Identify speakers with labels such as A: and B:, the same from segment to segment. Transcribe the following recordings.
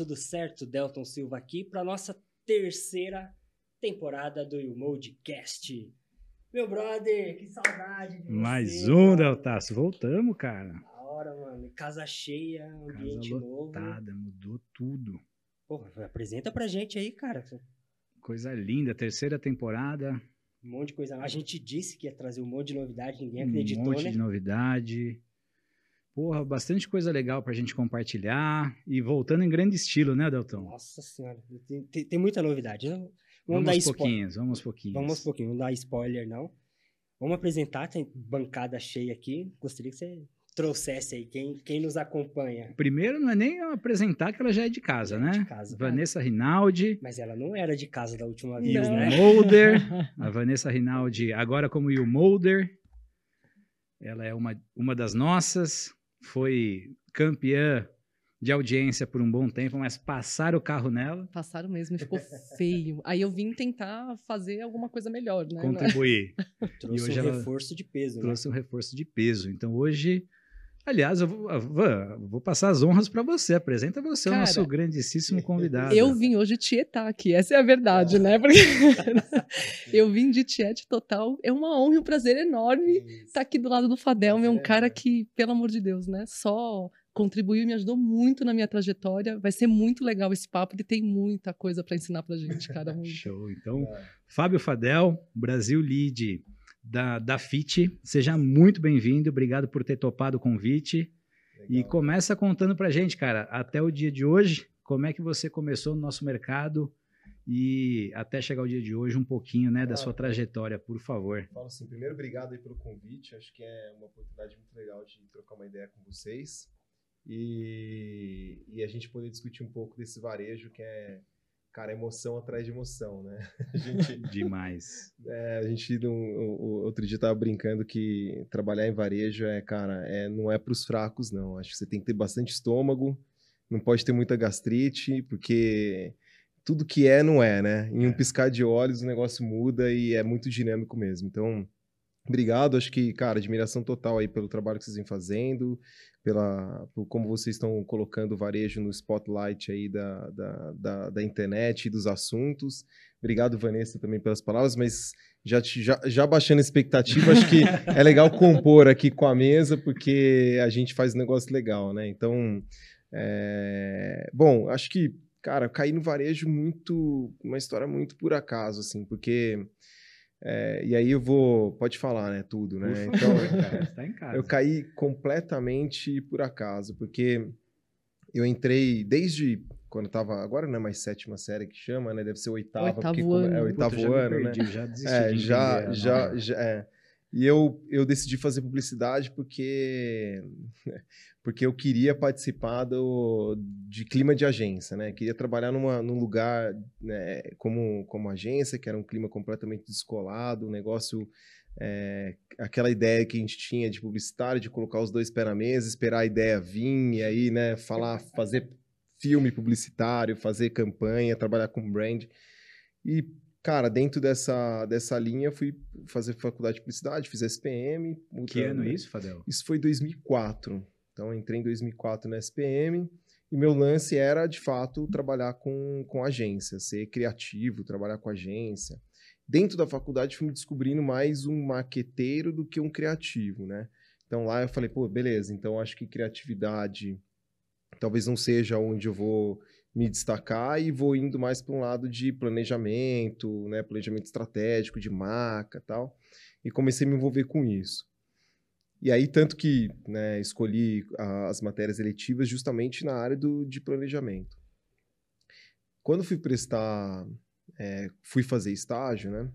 A: Tudo certo? Delton Silva aqui para nossa terceira temporada do Mode-Cast. Meu brother, que saudade de
B: Mais
A: você,
B: um. Deltaço. Voltamos, cara.
A: Da hora, mano. Casa cheia, ambiente
B: Casa
A: novo.
B: lotada, mudou tudo.
A: Pô, apresenta pra gente aí, cara.
B: Coisa linda, terceira temporada.
A: Um monte de coisa. A gente disse que ia trazer um monte de novidade, ninguém
B: Um
A: acreditou,
B: monte
A: né?
B: de novidade. Porra, bastante coisa legal pra gente compartilhar. E voltando em grande estilo, né, Deltão?
A: Nossa senhora, tem, tem- tem muita novidade. Não- Vamos,
B: Vamos
A: dar spoiler.
B: pouquinhos, vamos pouquinhos.
A: Vamos aos pouquinhos, não dar spoiler, não. Vamos apresentar, tem bancada cheia aqui. Gostaria que você trouxesse aí quem, quem nos acompanha.
B: Primeiro, não é nem eu apresentar que ela já é de casa,
A: Já é
B: né?
A: de casa,
B: Vanessa Rinaldi,
A: Mas ela não era de casa da última vez,
B: o
A: né?
B: Molder. A Vanessa Rinaldi, agora como o Molder. Ela é uma, uma das nossas. Foi campeã de audiência por um bom tempo, mas passaram o carro nela.
C: Passaram mesmo e ficou feio. Aí eu vim tentar fazer alguma coisa melhor, né?
B: contribuir.
A: Trouxe
B: hoje
A: um
B: ela
A: reforço de peso. né?
B: Trouxe um reforço de peso. Então hoje, aliás, eu vou, eu vou- eu vou passar as honras para você. Apresenta você, o
C: Cara,
B: nosso grandíssimo convidado.
C: Eu vim hoje tietar aqui, essa é a verdade, né? Porque eu vim de tiete total. É uma honra e um prazer enorme estar aqui do lado do Fadelme. É um cara que, pelo amor de Deus, né? Só contribuiu e me ajudou muito na minha trajetória. Vai ser muito legal esse papo. Ele tem muita coisa para ensinar pra gente, cara.
B: Show. Então, Fábio Fadel, Brasil Lead da, da FIT. Seja muito bem-vindo. Obrigado por ter topado o convite. E começa contando pra gente, cara, até o dia de hoje, como é que você começou no nosso mercado e até chegar o dia de hoje, um pouquinho, né, da sua trajetória, por favor.
D: Falo assim, primeiro, obrigado aí pelo convite. Acho que é uma oportunidade muito legal de trocar uma ideia com vocês. E, e a gente poder discutir um pouco desse varejo que é, cara, emoção atrás de emoção, né? A gente,
B: Demais.
D: é, a gente não- o- o- outro dia tava brincando que trabalhar em varejo é, cara, é, não é para os fracos, não. Acho que você tem que ter bastante estômago, não pode ter muita gastrite, porque tudo que é, não é, né? Em um
B: É.
D: piscar de olhos o negócio muda e é muito dinâmico mesmo. Então, obrigado. Acho que, cara, admiração total aí pelo trabalho que vocês vêm fazendo, pela, por como vocês estão colocando o varejo no spotlight aí da, da, da, da internet e dos assuntos. Obrigado, Vanessa, também pelas palavras, mas já, já, já baixando a expectativa, acho que é legal compor aqui com a mesa, porque a gente faz um negócio legal, né? Então, é, bom, acho que, cara, eu caí no varejo muito, uma história muito por acaso, assim, porque, é, e aí eu vou, pode falar, né, tudo, né?
B: favor,
D: Então,
B: cara, tá em casa.
D: eu caí completamente por acaso, porque eu entrei desde quando eu tava, agora não é mais sétima série que chama, né? Deve ser oitava,
C: Oitavo
D: porque como-
C: ano.
D: é
B: Puta,
D: oitavo
B: já me
D: ano, né?
B: perdi, Já desisti
D: É,
B: de
D: já,
B: entender
D: já, já, é. E eu, eu decidi fazer publicidade porque porque eu queria participar do, de clima de agência, né? Queria trabalhar numa, num lugar né, como, como agência, que era um clima completamente descolado, um negócio... é, aquela ideia que a gente tinha de publicitário, de colocar os dois pés na mesa, esperar a ideia vir e aí, né, falar, fazer filme publicitário, fazer campanha, trabalhar com brand. E, cara, dentro dessa, dessa linha, eu fui fazer faculdade de publicidade, fiz SPM.
B: Que ano é isso, Fadel?
D: Isso foi 2004. Então, eu entrei em 2004 na SPM e meu lance era, de fato, trabalhar com, com agência, ser criativo, trabalhar com agência. Dentro da faculdade, fui me descobrindo mais um marqueteiro do que um criativo, né? Então, lá eu falei, pô, beleza, então acho que criatividade talvez não seja onde eu vou me destacar e vou indo mais para um lado de planejamento, né, planejamento estratégico, de marca tal, e comecei a me envolver com isso. E aí, tanto que né, escolhi as matérias eletivas justamente na área do, de planejamento. Quando fui prestar, é, fui fazer estágio, né?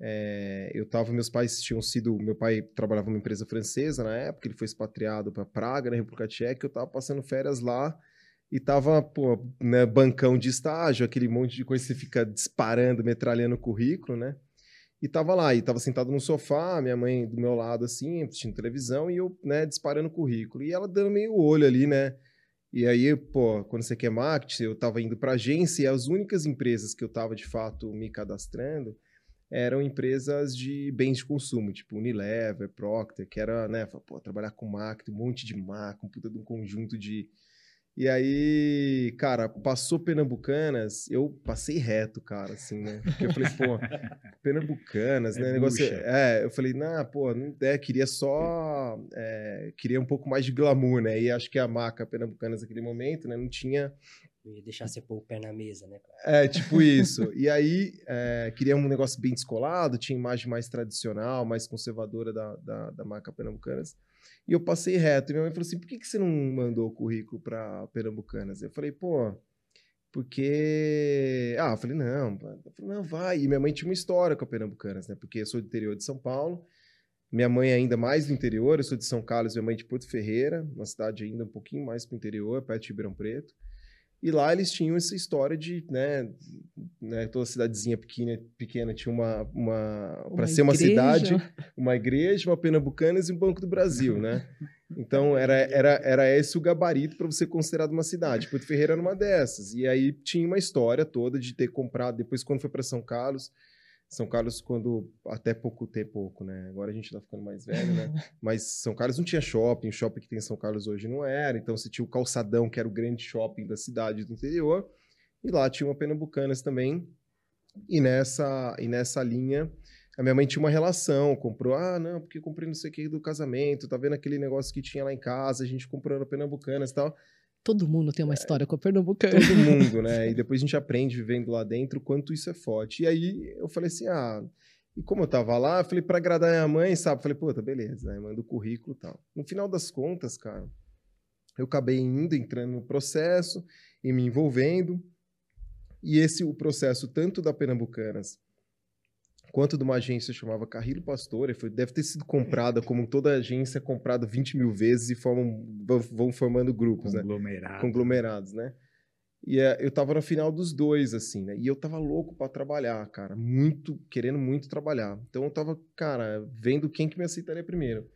D: é, eu tava, meus pais tinham sido, meu pai trabalhava numa empresa francesa na época, ele foi expatriado para Praga, na República Tcheca, eu tava passando férias lá e tava, pô, né, bancão de estágio, aquele monte de coisa que você fica disparando, metralhando o currículo, né? E tava lá, e tava sentado no sofá, minha mãe do meu lado, assim, assistindo televisão, e eu, né, disparando o currículo. E ela dando meio olho ali, né? E aí, pô, quando você quer marketing, eu tava indo pra agência, e as únicas empresas que eu tava, de fato, me cadastrando eram empresas de bens de consumo, tipo Unilever, Procter, que era, né, pô, trabalhar com marketing, um monte de marca, um puta de um conjunto de... E aí, cara, passou Pernambucanas, eu passei reto, cara, assim, né? Porque eu falei, pô, Pernambucanas,
B: É
D: né? Negócio, é, eu falei, não, pô, não é, queria só, é, queria um pouco mais de glamour, né? E acho que a marca Pernambucanas naquele momento, né, não tinha
A: Eu ia deixar você pôr o pé na mesa, né?
D: é, tipo isso. E aí, é, queria um negócio bem descolado, tinha imagem mais tradicional, mais conservadora da, da, da marca Pernambucanas. E eu passei reto. E minha mãe falou assim: por que, que você não mandou o currículo para Pernambucanas? Eu falei, pô, porque. Ah, eu falei, não, eu falei, não, vai. E minha mãe tinha uma história com a Pernambucanas, né? Porque eu sou do interior de São Paulo. Minha mãe é ainda mais do interior, eu sou de São Carlos, minha mãe é de Porto Ferreira, uma cidade ainda um pouquinho mais para o interior, perto de Ribeirão Preto. E lá eles tinham essa história de, né, né toda cidadezinha pequena, pequena tinha uma, uma para
C: Uma
D: ser uma cidade, uma igreja, uma Pernambucanas e um Banco do Brasil, né? Então era, era, era esse o gabarito para você considerado uma cidade. Porto Ferreira era uma dessas. E aí tinha uma história toda de ter comprado, depois quando foi para São Carlos, São Carlos quando até pouco tempo, pouco, né? Agora a gente tá ficando mais velho, né? Mas São Carlos não tinha shopping, o shopping que tem em São Carlos hoje não era, então você tinha o Calçadão, que era o grande shopping da cidade do interior, e lá tinha uma Pernambucanas também. E nessa, e nessa linha, a minha mãe tinha uma relação, comprou, ah, não, porque eu comprei não sei o que do casamento, tá vendo aquele negócio que tinha lá em casa, a gente comprou na Pernambucanas e tal.
C: Todo mundo tem uma história com a Pernambucana.
D: Todo mundo, né? E depois a gente aprende vivendo lá dentro quanto isso é forte. E aí eu falei assim, ah, e como eu tava lá, eu falei, pra agradar minha mãe, sabe? Falei, puta, beleza, né? Manda o currículo e tal. No final das contas, cara, eu acabei indo, entrando no processo e me envolvendo. E esse, o processo tanto da Pernambucanas quanto de uma agência chamava Carrilo Pastore, foi, deve ter sido comprada, como toda agência é comprada 20 mil vezes e formam, vão, formando grupos, né?
B: Conglomerado.
D: conglomerados, né? E eh, eu tava no final dos dois, assim, né? E eu tava louco pra trabalhar, cara. Muito, querendo muito trabalhar. Então eu tava, cara, vendo quem que me aceitaria primeiro.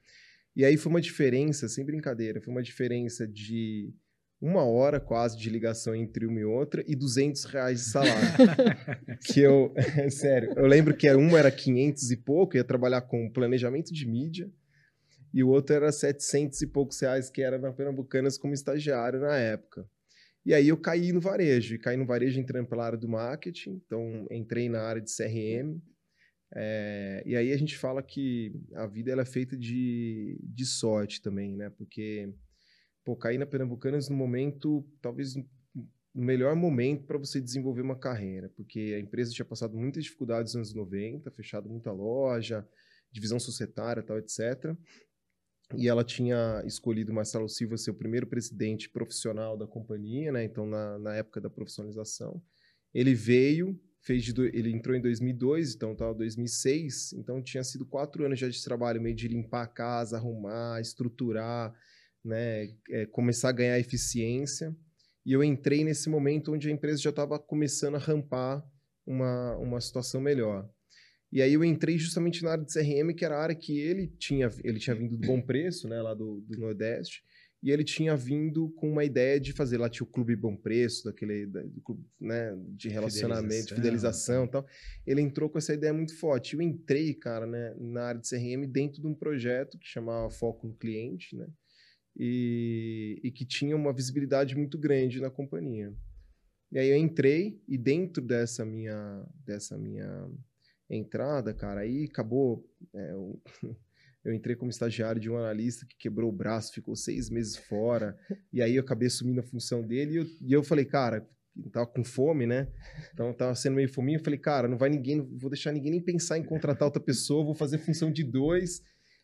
D: E aí foi uma diferença, sem brincadeira, foi uma diferença de uma hora quase de ligação entre uma e outra e 200 reais de salário. que eu, é sério, eu lembro que uma era 500 e pouco, ia trabalhar com planejamento de mídia, e o outro era 700 e poucos reais, que era na Pernambucanas como estagiário na época. E aí eu caí no varejo, e caí no varejo entrando pela área do marketing, então entrei na área de CRM, é, e aí a gente fala que a vida ela é feita de, de sorte também, né? Porque, pô, cair na Pernambucanas no momento, talvez no melhor momento para você desenvolver uma carreira, porque a empresa tinha passado muitas dificuldades nos anos 90, fechado muita loja, divisão societária, tal, etc. E ela tinha escolhido Marcelo Silva ser o primeiro presidente profissional da companhia, né? Então, na, na época da profissionalização. Ele veio, fez de ele entrou em 2002, então estava 2006. Então, tinha sido quatro anos já de trabalho, meio de limpar a casa, arrumar, estruturar, né? é, começar a ganhar eficiência. E eu entrei nesse momento onde a empresa já estava começando a rampar uma, uma situação melhor. E aí eu entrei justamente na área de CRM, que era a área que ele tinha, ele tinha vindo do Bom Preço, né, lá do, do Nordeste, e ele tinha vindo com uma ideia de fazer, lá tinha o Clube Bom Preço, daquele, da- clube, né, de relacionamento, de fidelização e tal. Ele entrou com essa ideia muito forte. Eu entrei, cara, né, na área de CRM dentro de um projeto que chamava Foco no Cliente, né, e, e que tinha uma visibilidade muito grande na companhia. E aí eu entrei e dentro dessa minha, dessa minha entrada, cara, aí acabou. é, eu, eu entrei como estagiário de um analista que quebrou o braço, ficou seis meses fora, e aí eu acabei assumindo a função dele, e eu, e eu falei, cara, tava com fome, né? Então tava sendo meio fominho, eu falei, cara, não vai ninguém, vou deixar ninguém nem pensar em contratar outra pessoa, vou fazer função de dois,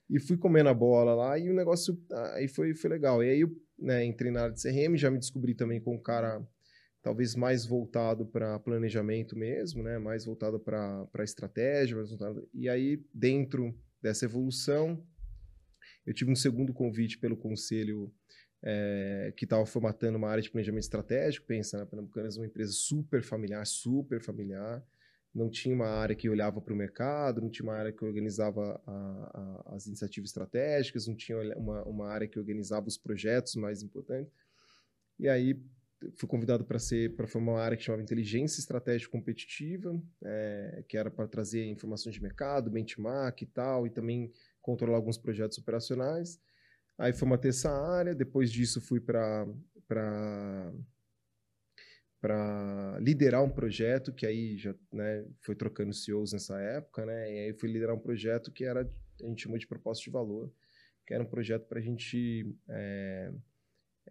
D: e fui comendo a bola lá, e o negócio aí foi, foi legal. E aí eu né, entrei na área de CRM, já me descobri também com um cara talvez mais voltado para planejamento mesmo, né? Mais voltado para estratégia, voltado... e aí dentro dessa evolução eu tive um segundo convite pelo conselho é, que estava formatando uma área de planejamento estratégico. Pensa, né? Pernambucanas é uma empresa super familiar, super familiar. Não tinha uma área que olhava para o mercado, não tinha uma área que organizava a, a, as iniciativas estratégicas, não tinha uma, uma área que organizava os projetos mais importantes. E aí fui convidado para ser para formar uma área que chamava inteligência estratégica competitiva, é, que era para trazer informações de mercado, benchmark e tal, e também controlar alguns projetos operacionais. Aí formatei essa área, depois disso fui para para liderar um projeto que aí já né, foi trocando CEOs nessa época, né? E aí fui liderar um projeto que era a gente chamou de propósito de valor, que era um projeto para a gente é,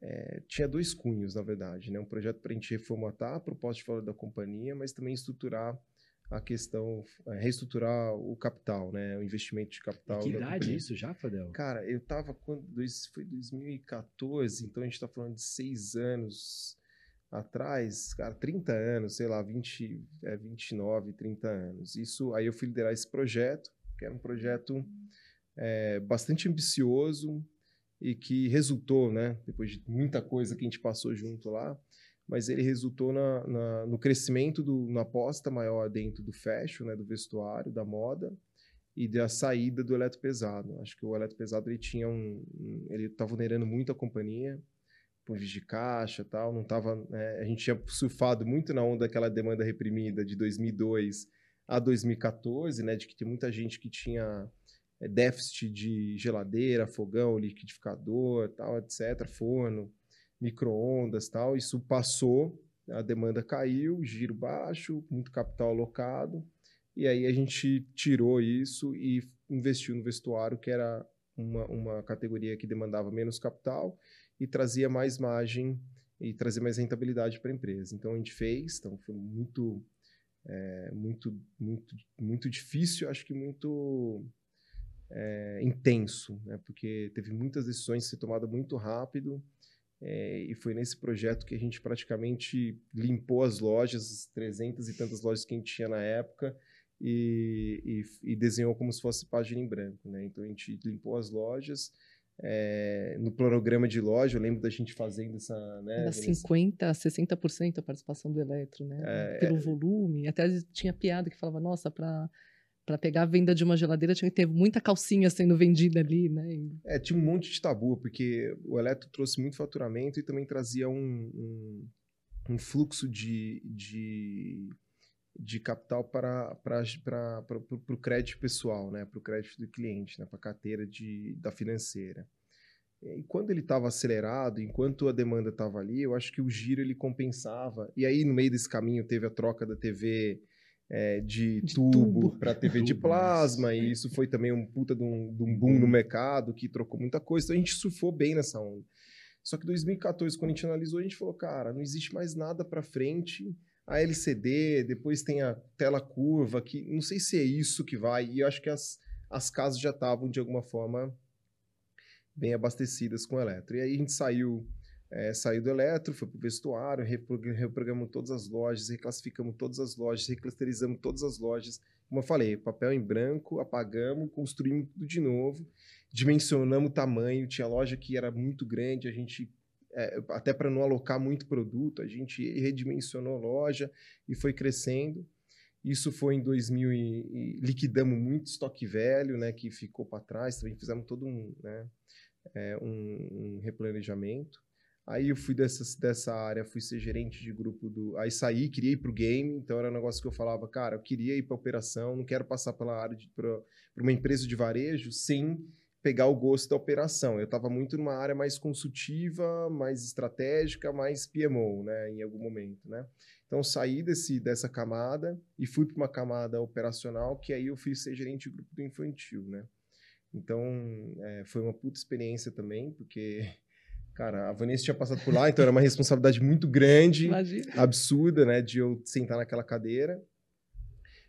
D: é, tinha dois cunhos na verdade, né? Um projeto para a gente reformatar a proposta de valor da companhia, mas também estruturar a questão, é, reestruturar o capital, né? O investimento de capital.
B: que idade é isso já, Fadel?
D: Cara, eu tava quando dois, foi 2014, então a gente está falando de seis anos atrás, cara, 30 anos, sei lá, 20, é, 29, 30 anos. Isso, aí eu fui liderar esse projeto, que era um projeto é, bastante ambicioso e que resultou, né, depois de muita coisa que a gente passou junto lá, mas ele resultou na, na, no crescimento, do, na aposta maior dentro do fashion, né, do vestuário, da moda, e da saída do eletropesado. Acho que o eletropesado ele tinha um, um ele estava vulnerando muito a companhia, pontos de caixa tal, não tava, né, a gente tinha surfado muito na onda daquela demanda reprimida de 2002 a 2014, né, de que tem muita gente que tinha é, déficit de geladeira, fogão, liquidificador, tal, etc, forno, microondas, tal, isso passou, a demanda caiu, giro baixo, muito capital alocado, e aí a gente tirou isso e investiu no vestuário, que era uma, uma categoria que demandava menos capital, e trazia mais margem e trazia mais rentabilidade para a empresa. Então a gente fez, então foi muito, é, muito, muito, muito difícil, acho que muito é, intenso, né? porque teve muitas decisões a ser tomadas muito rápido. É, e foi nesse projeto que a gente praticamente limpou as lojas, 300 e tantas lojas que a gente tinha na época, e, e, e desenhou como se fosse página em branco. Né? Então a gente limpou as lojas, é, no planograma de loja, eu lembro da gente fazendo essa. Né,
C: Era 50%, 60% a participação do eletro, né? É, Pelo volume. Até tinha piada que falava, nossa, para para pegar a venda de uma geladeira tinha que ter muita calcinha sendo vendida ali, né?
D: É, tinha um monte de tabu, porque o eletro trouxe muito faturamento e também trazia um, um, um fluxo de, de, de capital para, para, para, para, para o crédito pessoal, né? para o crédito do cliente, né? para a carteira de, da financeira. E quando ele estava acelerado, enquanto a demanda estava ali, eu acho que o giro ele compensava. E aí, no meio desse caminho, teve a troca da TV é, de, de, tubo, tubo. para TV de plasma, e isso foi também um puta de um, de um boom no mercado que trocou muita coisa. Então a gente surfou bem nessa onda. Só que 2014, quando a gente analisou, a gente falou, cara, não existe mais nada para frente a LCD, depois tem a tela curva, que não sei se é isso que vai, e eu acho que as, as casas já estavam, de alguma forma, bem abastecidas com eletro. E aí a gente saiu, é, saiu do eletro, foi para o vestuário, reprogramamos todas as lojas, reclassificamos todas as lojas, reclusterizamos todas as lojas. Como eu falei, papel em branco, apagamos, construímos tudo de novo, dimensionamos o tamanho, tinha loja que era muito grande, a gente é, até para não alocar muito produto, a gente redimensionou a loja e foi crescendo. Isso foi em 2000 e, e liquidamos muito estoque velho, né, que ficou para trás. Também fizemos todo um, né, é, um, um, replanejamento. Aí eu fui dessa, dessa área, fui ser gerente de grupo do. Aí saí, queria ir para o game, então era um negócio que eu falava, cara, eu queria ir para operação, não quero passar pela área para uma empresa de varejo sem pegar o gosto da operação. Eu estava muito numa área mais consultiva, mais estratégica, mais PMO, né, em algum momento, né? Então saí desse dessa camada e fui para uma camada operacional que aí eu fui ser gerente de grupo do infantil, né? Então é, foi uma puta experiência também, porque cara, a Vanessa tinha passado por lá, então era uma responsabilidade muito grande, Imagina. absurda, né, de eu sentar naquela cadeira.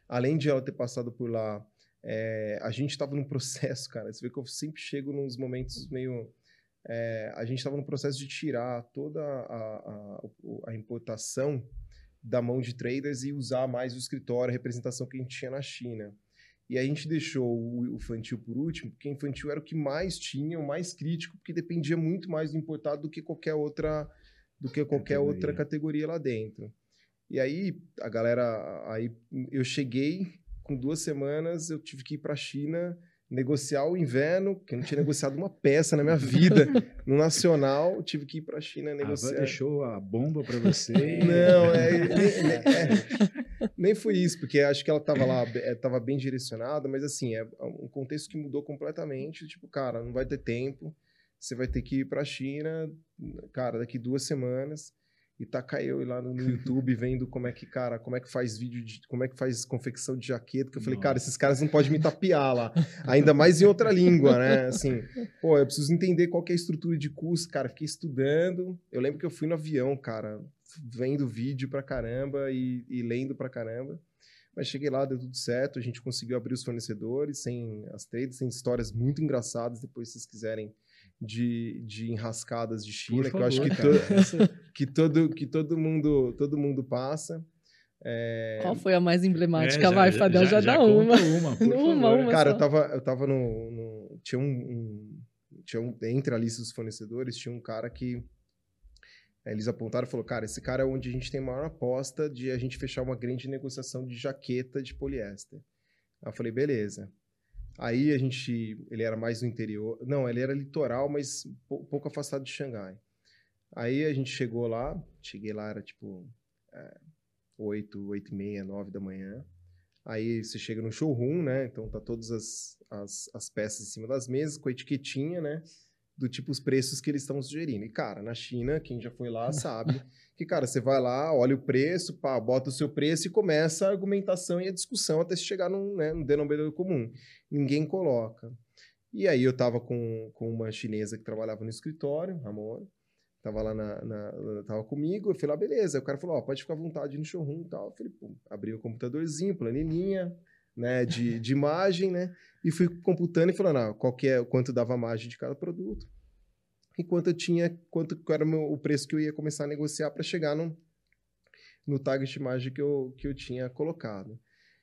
D: Além de ela ter passado por lá é, a gente estava num processo, cara. Você vê que eu sempre chego nos momentos meio. É, a gente estava no processo de tirar toda a, a, a, importação da mão de traders e usar mais o escritório, a representação que a gente tinha na China. E a gente deixou o, infantil por último, porque o infantil era o que mais tinha, o mais crítico, porque dependia muito mais do importado do que qualquer outra, do que qualquer categoria. outra categoria lá dentro. E aí a galera, aí eu cheguei com duas semanas, eu tive que ir para a China negociar o inverno, que eu não tinha negociado uma peça na minha vida. No Nacional, tive que ir para a China negociar.
B: A deixou a bomba para você?
D: não, é, é, nem foi isso, porque acho que ela estava lá, estava bem direcionada, mas assim, é um contexto que mudou completamente. Tipo, cara, não vai ter tempo. você vai ter que ir pra China, cara, daqui duas semanas e taca eu lá no, YouTube vendo como é que, cara, como é que faz vídeo de, como é que faz confecção de jaqueta, que eu falei,
B: Nossa.
D: cara, esses caras não podem me tapiar lá, ainda mais em outra língua, né? Assim, pô, eu preciso entender qual é a estrutura de curso, cara, fiquei estudando. Eu lembro que eu fui no avião, cara, vendo vídeo pra caramba e, e lendo pra caramba. Mas cheguei lá, deu tudo certo, a gente conseguiu abrir os fornecedores, sem as trades, tem histórias muito engraçadas, depois se vocês quiserem de, de enrascadas de China,
B: Por
D: que eu acho que,
B: favor,
D: to- que todo que todo mundo todo mundo passa. É,
C: Qual foi a mais emblemática?
B: É, já-
C: Vai, Fadel, já, dá uma.
B: conta uma, por
C: Uma,
B: favor.
C: uma.
D: Cara,
C: só.
D: eu tava, eu tava no, no- tinha um, um- tinha um entre a lista dos fornecedores tinha um cara que aí eles apontaram e falou, cara, esse cara é onde a gente tem maior aposta de a gente fechar uma grande negociação de jaqueta de poliéster. Aí eu falei, beleza. Aí a gente, ele era mais no interior, não, ele era litoral, mas pou- pouco afastado de Xangai. Aí a gente chegou lá, cheguei lá, era tipo é, 8, 8 e meia, 9 da manhã. Aí você chega no showroom, né? Então tá todas as, as, as peças em cima das mesas, com a etiquetinha, né? Do tipo os preços que eles estão sugerindo. E, cara, na China, quem já foi lá sabe que, cara, você vai lá, olha o preço, pá, bota o seu preço e começa a argumentação e a discussão até se chegar num, né, num denominador comum. Ninguém coloca. E aí eu tava com, com uma chinesa que trabalhava no escritório, Ramona, tava lá na, na- tava comigo, eu fui lá, beleza. Aí o cara falou, ó, pode ficar à vontade no showroom e tal. Eu falei, pô, abri o computadorzinho, planilhinha, né, de, de imagem, né, e fui computando e falando, ah, qual é, quanto dava a margem de cada produto, e quanto eu tinha, quanto era o, meu- o preço que eu ia começar a negociar para chegar no, no target de imagem que eu, que eu tinha colocado.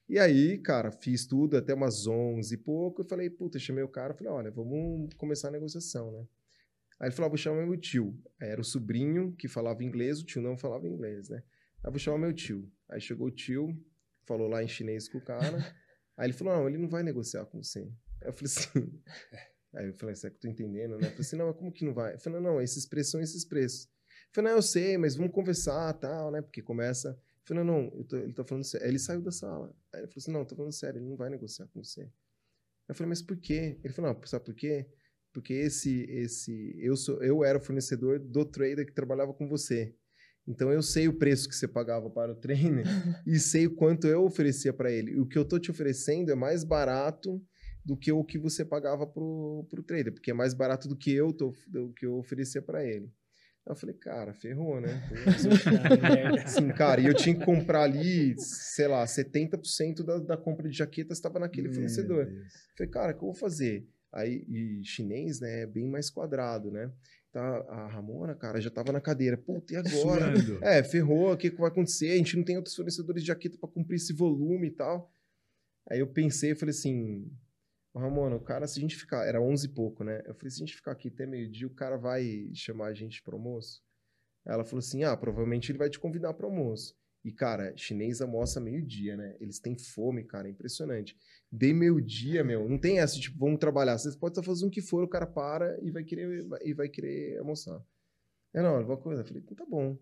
D: E aí, cara, fiz tudo até umas 11 e pouco, e falei, puta, chamei o cara, falei, olha, vamos começar a negociação, né. Aí ele falou, ah, vou chamar meu tio. Era o sobrinho que falava inglês, o tio não falava inglês, né. Aí vou chamar meu tio. Aí chegou o tio, falou lá em chinês com o cara. Aí ele falou: Não, ele não vai negociar com você. Aí eu falei assim. Aí eu falei: Será que eu tô entendendo, né? Eu falei assim: Não, mas como que não vai? Eu falei: Não, não, esses preços são esses preços. Eu falei: Não, eu sei, mas vamos conversar tal, né? Porque começa. Eu falei: Não, não, tô- ele tá falando sério. Aí ele saiu da sala. Aí ele falou assim: Não, tô falando sério, ele não vai negociar com você. Eu falei: Mas por quê? Ele falou: Não, sabe por quê? Porque esse, esse, eu sou, eu era o fornecedor do trader que trabalhava com você. Então eu sei o preço que você pagava para o trainer e sei o quanto eu oferecia para ele. O que eu tô te oferecendo é mais barato do que o que você pagava pro, pro trader, porque é mais barato do que eu tô, do que eu oferecia para ele. Aí eu falei, cara, ferrou, né? Assim, cara, e eu tinha que comprar ali, sei lá, 70% da, da compra de jaquetas estava naquele
B: Meu
D: fornecedor.
B: Deus.
D: Falei, cara, o que eu vou fazer? Aí, e chinês, né, é bem mais quadrado, né? Tá, a Ramona, cara, já tava na cadeira. Puta, e agora?
B: Suando.
D: É, ferrou, o que, que vai acontecer? A gente não tem outros fornecedores de jaqueta para cumprir esse volume e tal. Aí eu pensei, eu falei assim, "Ô, Ramona, o cara, se a gente ficar, era 11 e pouco, né? Eu falei, se a gente ficar aqui até meio-dia, o cara vai chamar a gente pro almoço? Ela falou assim, ah, provavelmente ele vai te convidar pro almoço. E, cara, chinês almoça meio-dia, né? Eles têm fome, cara, é impressionante. Dei meio-dia, meu, não tem essa, tipo, vamos trabalhar. Vocês podem estar fazendo o que for, o cara para e vai querer, e vai querer almoçar. É, não, alguma coisa. Eu falei, então tá bom.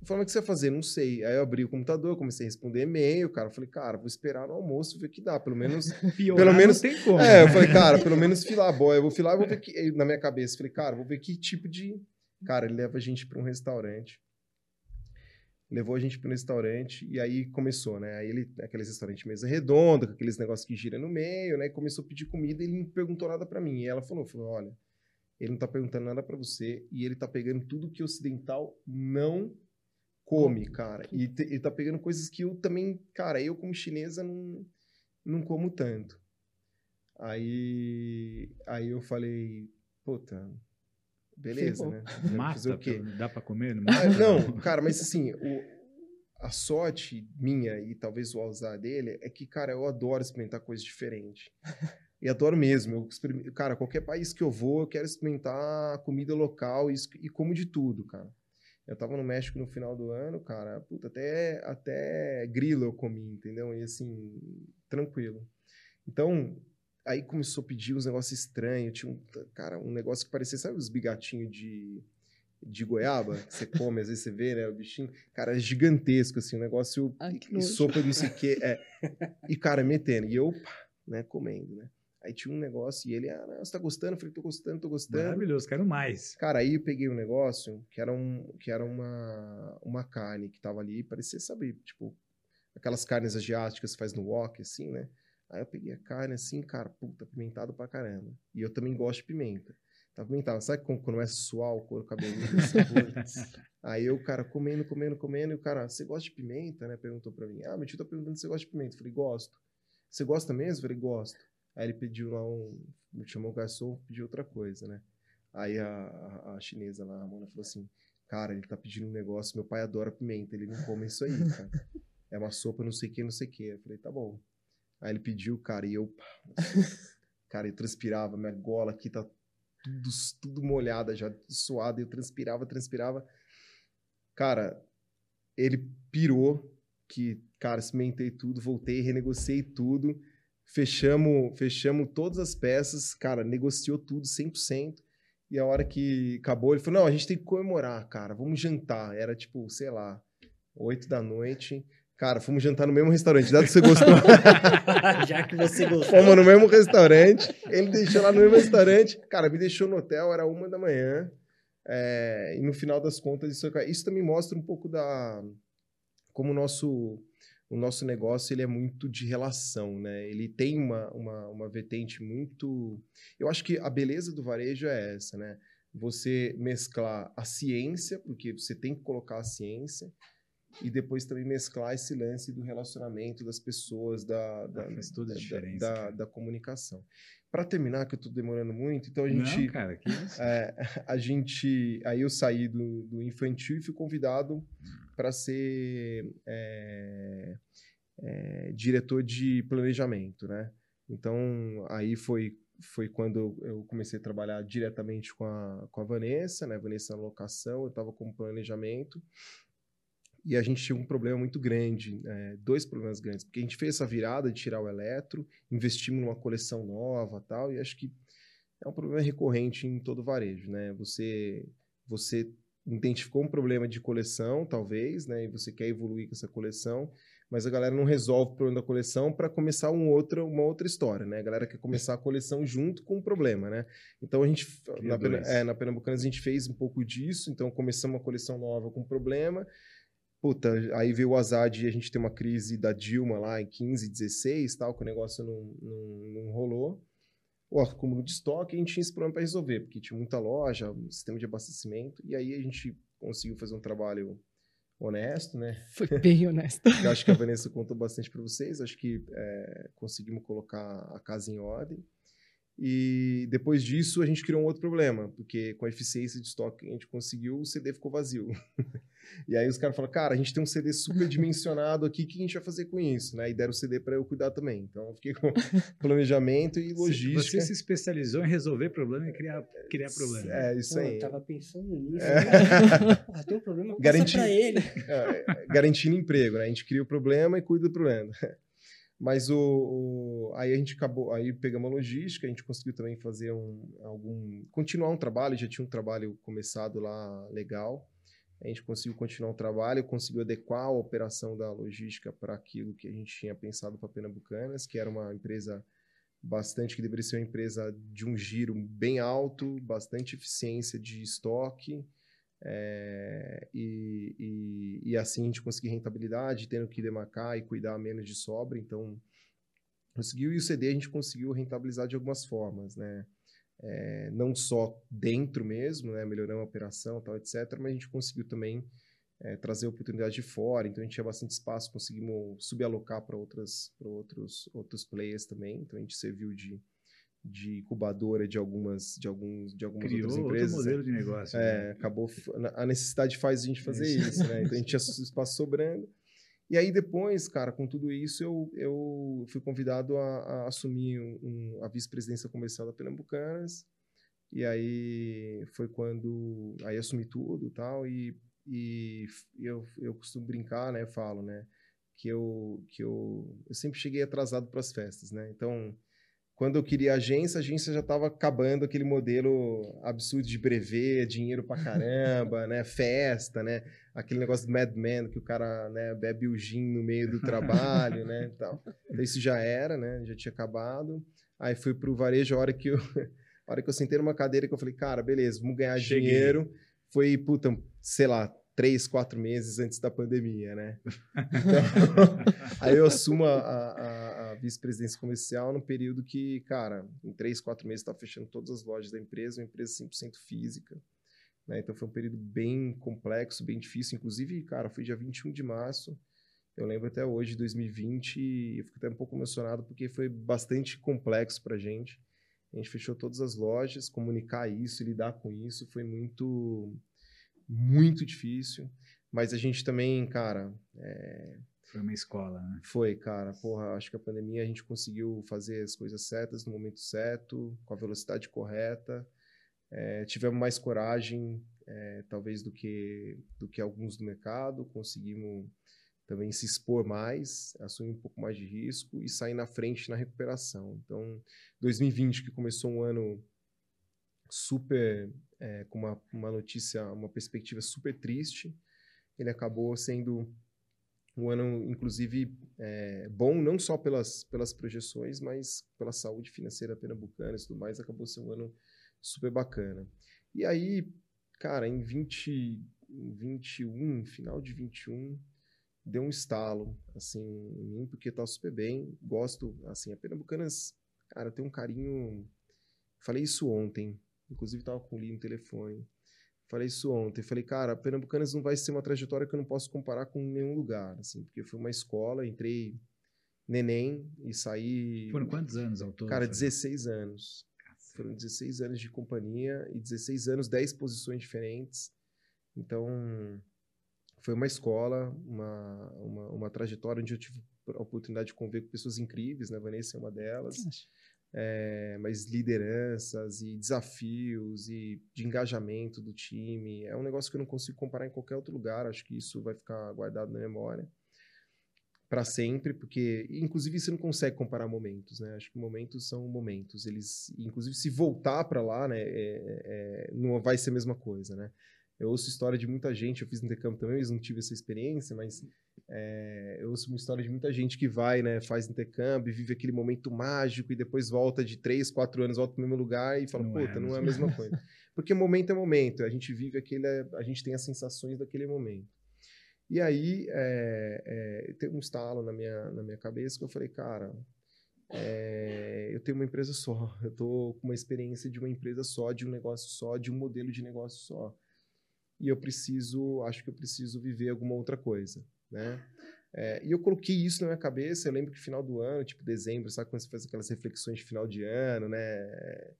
D: Eu falei, o que você vai fazer? Não sei. Aí eu abri o computador, comecei a responder e-mail, cara. Eu falei, cara, vou esperar no almoço ver o que dá. Pelo menos.
B: Piorar
D: Pelo menos-
B: não tem como.
D: é, eu falei, cara, pelo menos filar, boy. Eu vou filar e vou ver que. Na minha cabeça, eu falei, cara, vou ver que tipo de. Cara, ele leva a gente pra um restaurante. Levou a gente para um restaurante e aí começou, né? Aí ele, aqueles restaurantes mesa redonda, com aqueles negócios que gira no meio, né? E começou a pedir comida e ele não perguntou nada para mim. E ela falou, falou, olha, ele não tá perguntando nada para você e ele tá pegando tudo que ocidental não come, cara. E te- ele tá pegando coisas que eu também, cara, eu como chinesa não, não como tanto. Aí, aí eu falei, puta, beleza,
C: Ferrou.
D: né? Fazer
B: Mata,
D: o quê?
B: dá pra comer? Não,
D: Ah,
B: mata?
D: não, cara, mas assim, o- a sorte minha e talvez o azar dele é que, cara, eu adoro experimentar coisas diferentes. E adoro mesmo. Eu experim- cara, qualquer país que eu vou, eu quero experimentar comida local e, e como de tudo, cara. Eu tava no México no final do ano, cara, puta, até, até grilo eu comi, entendeu? E assim, tranquilo. Então, aí começou a pedir uns negócios estranhos. Tinha um, cara, um negócio que parecia, sabe os bigatinhos de, de goiaba que você come, às vezes você vê, né, o bichinho. Cara, é gigantesco, assim, um negócio
C: Ai, que
D: e
C: nojo.
D: sopa de não sei o quê. É. E, cara, metendo. E eu, pá, né, comendo, né. Aí tinha um negócio e ele, ah, não, você tá gostando? Eu falei, tô gostando, tô gostando.
B: Maravilhoso, quero mais.
D: Cara, aí eu peguei um negócio que era, um, que era uma, uma carne que tava ali, parecia, sabe, tipo, aquelas carnes asiáticas que faz no wok, assim, né? Aí eu peguei a carne assim, cara, puta, pimentado pra caramba. E eu também gosto de pimenta. Tá pimentado. Sabe quando começa a suar o couro cabeludo? aí eu, cara, comendo, comendo, comendo. E o cara, você gosta de pimenta, né? Perguntou pra mim. Ah, meu tio tá perguntando se você gosta de pimenta. Eu falei, gosto. Você gosta mesmo? Eu falei, gosto. Aí ele pediu lá um... Me chamou o garçom, pediu outra coisa, né? Aí a, a, a chinesa lá, a Mona, falou assim, cara, ele tá pedindo um negócio, meu pai adora pimenta, ele não come isso aí, cara. É uma sopa não sei o que, não sei o que. Eu falei, tá bom. Aí ele pediu, cara, e eu... cara, eu transpirava, minha gola aqui tá tudo, tudo molhada já, suada, eu transpirava, transpirava. Cara, ele pirou que, cara, cimentei tudo, voltei, renegociei tudo, fechamos, fechamos todas as peças, cara, negociou tudo 100%. E a hora que acabou, ele falou: "Não, a gente tem que comemorar, cara, vamos jantar". Era tipo, sei lá, oito da noite. Cara, fomos jantar no mesmo restaurante, dado que você gostou.
A: Já que você gostou.
D: Fomos no mesmo restaurante. Ele deixou lá no mesmo restaurante. Cara, me deixou no hotel, era uma da manhã. É, e no final das contas, isso, isso também mostra um pouco da. Como o nosso, o nosso negócio ele é muito de relação, né? Ele tem uma, uma, uma vertente muito. Eu acho que a beleza do varejo é essa, né? Você mesclar a ciência, porque você tem que colocar a ciência, e depois também mesclar esse lance do relacionamento das pessoas, da, da,
B: faz toda a
D: da, da, da comunicação. Para terminar, que eu estou demorando muito, então a gente,
B: Não, cara, que isso?
D: é, a gente, aí eu saí do, do infantil e fui convidado para ser é, é, diretor de planejamento, né? Então aí foi foi quando eu comecei a trabalhar diretamente com a, com a Vanessa, né? Vanessa na locação, eu estava com planejamento e a gente tinha um problema muito grande, é, dois problemas grandes, porque a gente fez essa virada de tirar o eletro, investimos numa coleção nova tal, e acho que é um problema recorrente em todo o varejo, né? Você, você identificou um problema de coleção, talvez, né? E você quer evoluir com essa coleção, mas a galera não resolve o problema da coleção para começar um outro, uma outra história, né? A galera quer começar a coleção junto com o problema, né? Então a gente, na, é, na Pernambucanas, a gente fez um pouco disso, então começamos uma coleção nova com problema, Puta, aí veio o azar de a gente ter uma crise da Dilma lá em 15, 16, tal, que o negócio não, não, não rolou. O acúmulo de estoque, a gente tinha esse problema para resolver, porque tinha muita loja, um sistema de abastecimento, e aí a gente conseguiu fazer um trabalho honesto, né?
C: Foi bem honesto.
D: Acho que a Vanessa contou bastante para vocês, acho que é, conseguimos colocar a casa em ordem. E depois disso a gente criou um outro problema, porque com a eficiência de estoque que a gente conseguiu, o CD ficou vazio. e aí os caras falaram, cara, a gente tem um CD superdimensionado aqui, o que a gente vai fazer com isso? Né? E deram o CD para eu cuidar também. Então eu fiquei com planejamento e logística.
B: Você se especializou em resolver problema e criar, criar problema.
D: É, isso
A: Pô,
D: aí.
A: Eu tava pensando nisso. É. Porra, tem um problema,
D: Garantir-
A: pra ele.
D: É, garantindo emprego, né? A gente cria o problema e cuida do problema. Mas o, o- aí a gente acabou, aí pegamos a logística, a gente conseguiu também fazer um, algum, continuar um trabalho, já tinha um trabalho começado lá legal. A gente conseguiu continuar o trabalho, conseguiu adequar a operação da logística para aquilo que a gente tinha pensado para Pernambucanas, que era uma empresa bastante que deveria ser uma empresa de um giro bem alto, bastante eficiência de estoque, é, e, e, e assim a gente conseguir rentabilidade, tendo que demarcar e cuidar menos de sobra. Então, conseguiu. E o CD a gente conseguiu rentabilizar de algumas formas, né? É, não só dentro mesmo, né? Melhorando a operação tal, etc. Mas a gente conseguiu também é, trazer oportunidade de fora. Então, a gente tinha bastante espaço, conseguimos subalocar para outros, outros players também. Então, a gente serviu de de incubadora de algumas de alguns de algumas
B: Criou
D: outras
B: outro
D: empresas.
B: modelo de negócio. né?
D: É, acabou. f- A necessidade faz a gente fazer
B: É
D: isso, né? Então a gente tinha espaço sobrando. E aí depois, cara, com tudo isso, eu, eu fui convidado a, a assumir um- um- a vice-presidência comercial da Pernambucanas. E aí foi quando. Aí assumi tudo e tal. E, e eu, eu costumo brincar, né? Falo, né? Que eu, que eu, eu sempre cheguei atrasado para as festas, né? Então quando eu queria agência, a agência já estava acabando aquele modelo absurdo de brevet, dinheiro pra caramba, né? Festa, né? Aquele negócio do Mad Men, que o cara né, bebe o gin no meio do trabalho, né? Tal. Então, isso já era, né? Já tinha acabado. Aí fui pro varejo, a hora que eu, a hora que eu sentei numa cadeira que eu falei, cara, beleza, vamos ganhar Cheguei. dinheiro. Foi, puta, sei lá, três, quatro meses antes da pandemia, né? Então, aí eu assumo a, a, a vice-presidência comercial no período que, cara, em três, quatro meses estava fechando todas as lojas da empresa, uma empresa 100% física. Né? Então foi um período bem complexo, bem difícil. Inclusive, cara, foi dia 21 de março. Eu lembro até hoje, 2020, e eu fico até um pouco emocionado porque foi bastante complexo para a gente. A gente fechou todas as lojas, comunicar isso, lidar com isso foi muito muito difícil. Mas a gente também, cara. É...
B: Foi uma escola, né?
D: Foi, cara. Porra, acho que a pandemia a gente conseguiu fazer as coisas certas no momento certo, com a velocidade correta. É, tivemos mais coragem, é, talvez, do que, do que alguns do mercado. Conseguimos também se expor mais, assumir um pouco mais de risco e sair na frente na recuperação. Então, 2020, que começou um ano super é, com uma, uma notícia, uma perspectiva super triste. Ele acabou sendo um ano, inclusive, é, bom, não só pelas, pelas projeções, mas pela saúde financeira pernambucana e tudo mais, acabou sendo um ano super bacana. E aí, cara, em 20, 21, final de 21, deu um estalo, assim, em mim, porque tá super bem, gosto, assim, a Pernambucanas, cara, tem um carinho, falei isso ontem, Inclusive, estava com o Lee no telefone. Falei isso ontem. Falei, cara, Pernambucanas não vai ser uma trajetória que eu não posso comparar com nenhum lugar, assim, porque foi uma escola, entrei neném e saí.
B: Foram quantos anos ao todo?
D: Cara, 16 anos. Cacete. Foram 16 anos de companhia e 16 anos, 10 posições diferentes. Então, foi uma escola, uma, uma, uma trajetória onde eu tive a oportunidade de conviver com pessoas incríveis, né? Vanessa é uma delas é, mas lideranças e desafios e de engajamento do time. É um negócio que eu não consigo comparar em qualquer outro lugar. Acho que isso vai ficar guardado na memória para sempre, porque inclusive você não consegue comparar momentos, né? Acho que momentos são momentos. Eles, inclusive, se voltar para lá, né, é, é, não vai ser a mesma coisa, né? Eu ouço história de muita gente, eu fiz intercâmbio também, mas não tive essa experiência, mas é, eu ouço uma história de muita gente que vai, né, faz intercâmbio, vive aquele momento mágico e depois volta de três, quatro anos, volta para o mesmo lugar e fala, não puta, é não é a mesma coisa. Porque momento é momento, a gente vive aquele, a gente tem as sensações daquele momento. E aí, é, é, tem um estalo na minha, na minha cabeça que eu falei, cara, é, eu tenho uma empresa só, eu tô com uma experiência de uma empresa só, de um negócio só, de um modelo de negócio só e eu preciso, acho que eu preciso viver alguma outra coisa, né? É, e eu coloquei isso na minha cabeça, eu lembro que final do ano, tipo dezembro, sabe quando você faz aquelas reflexões de final de ano, né?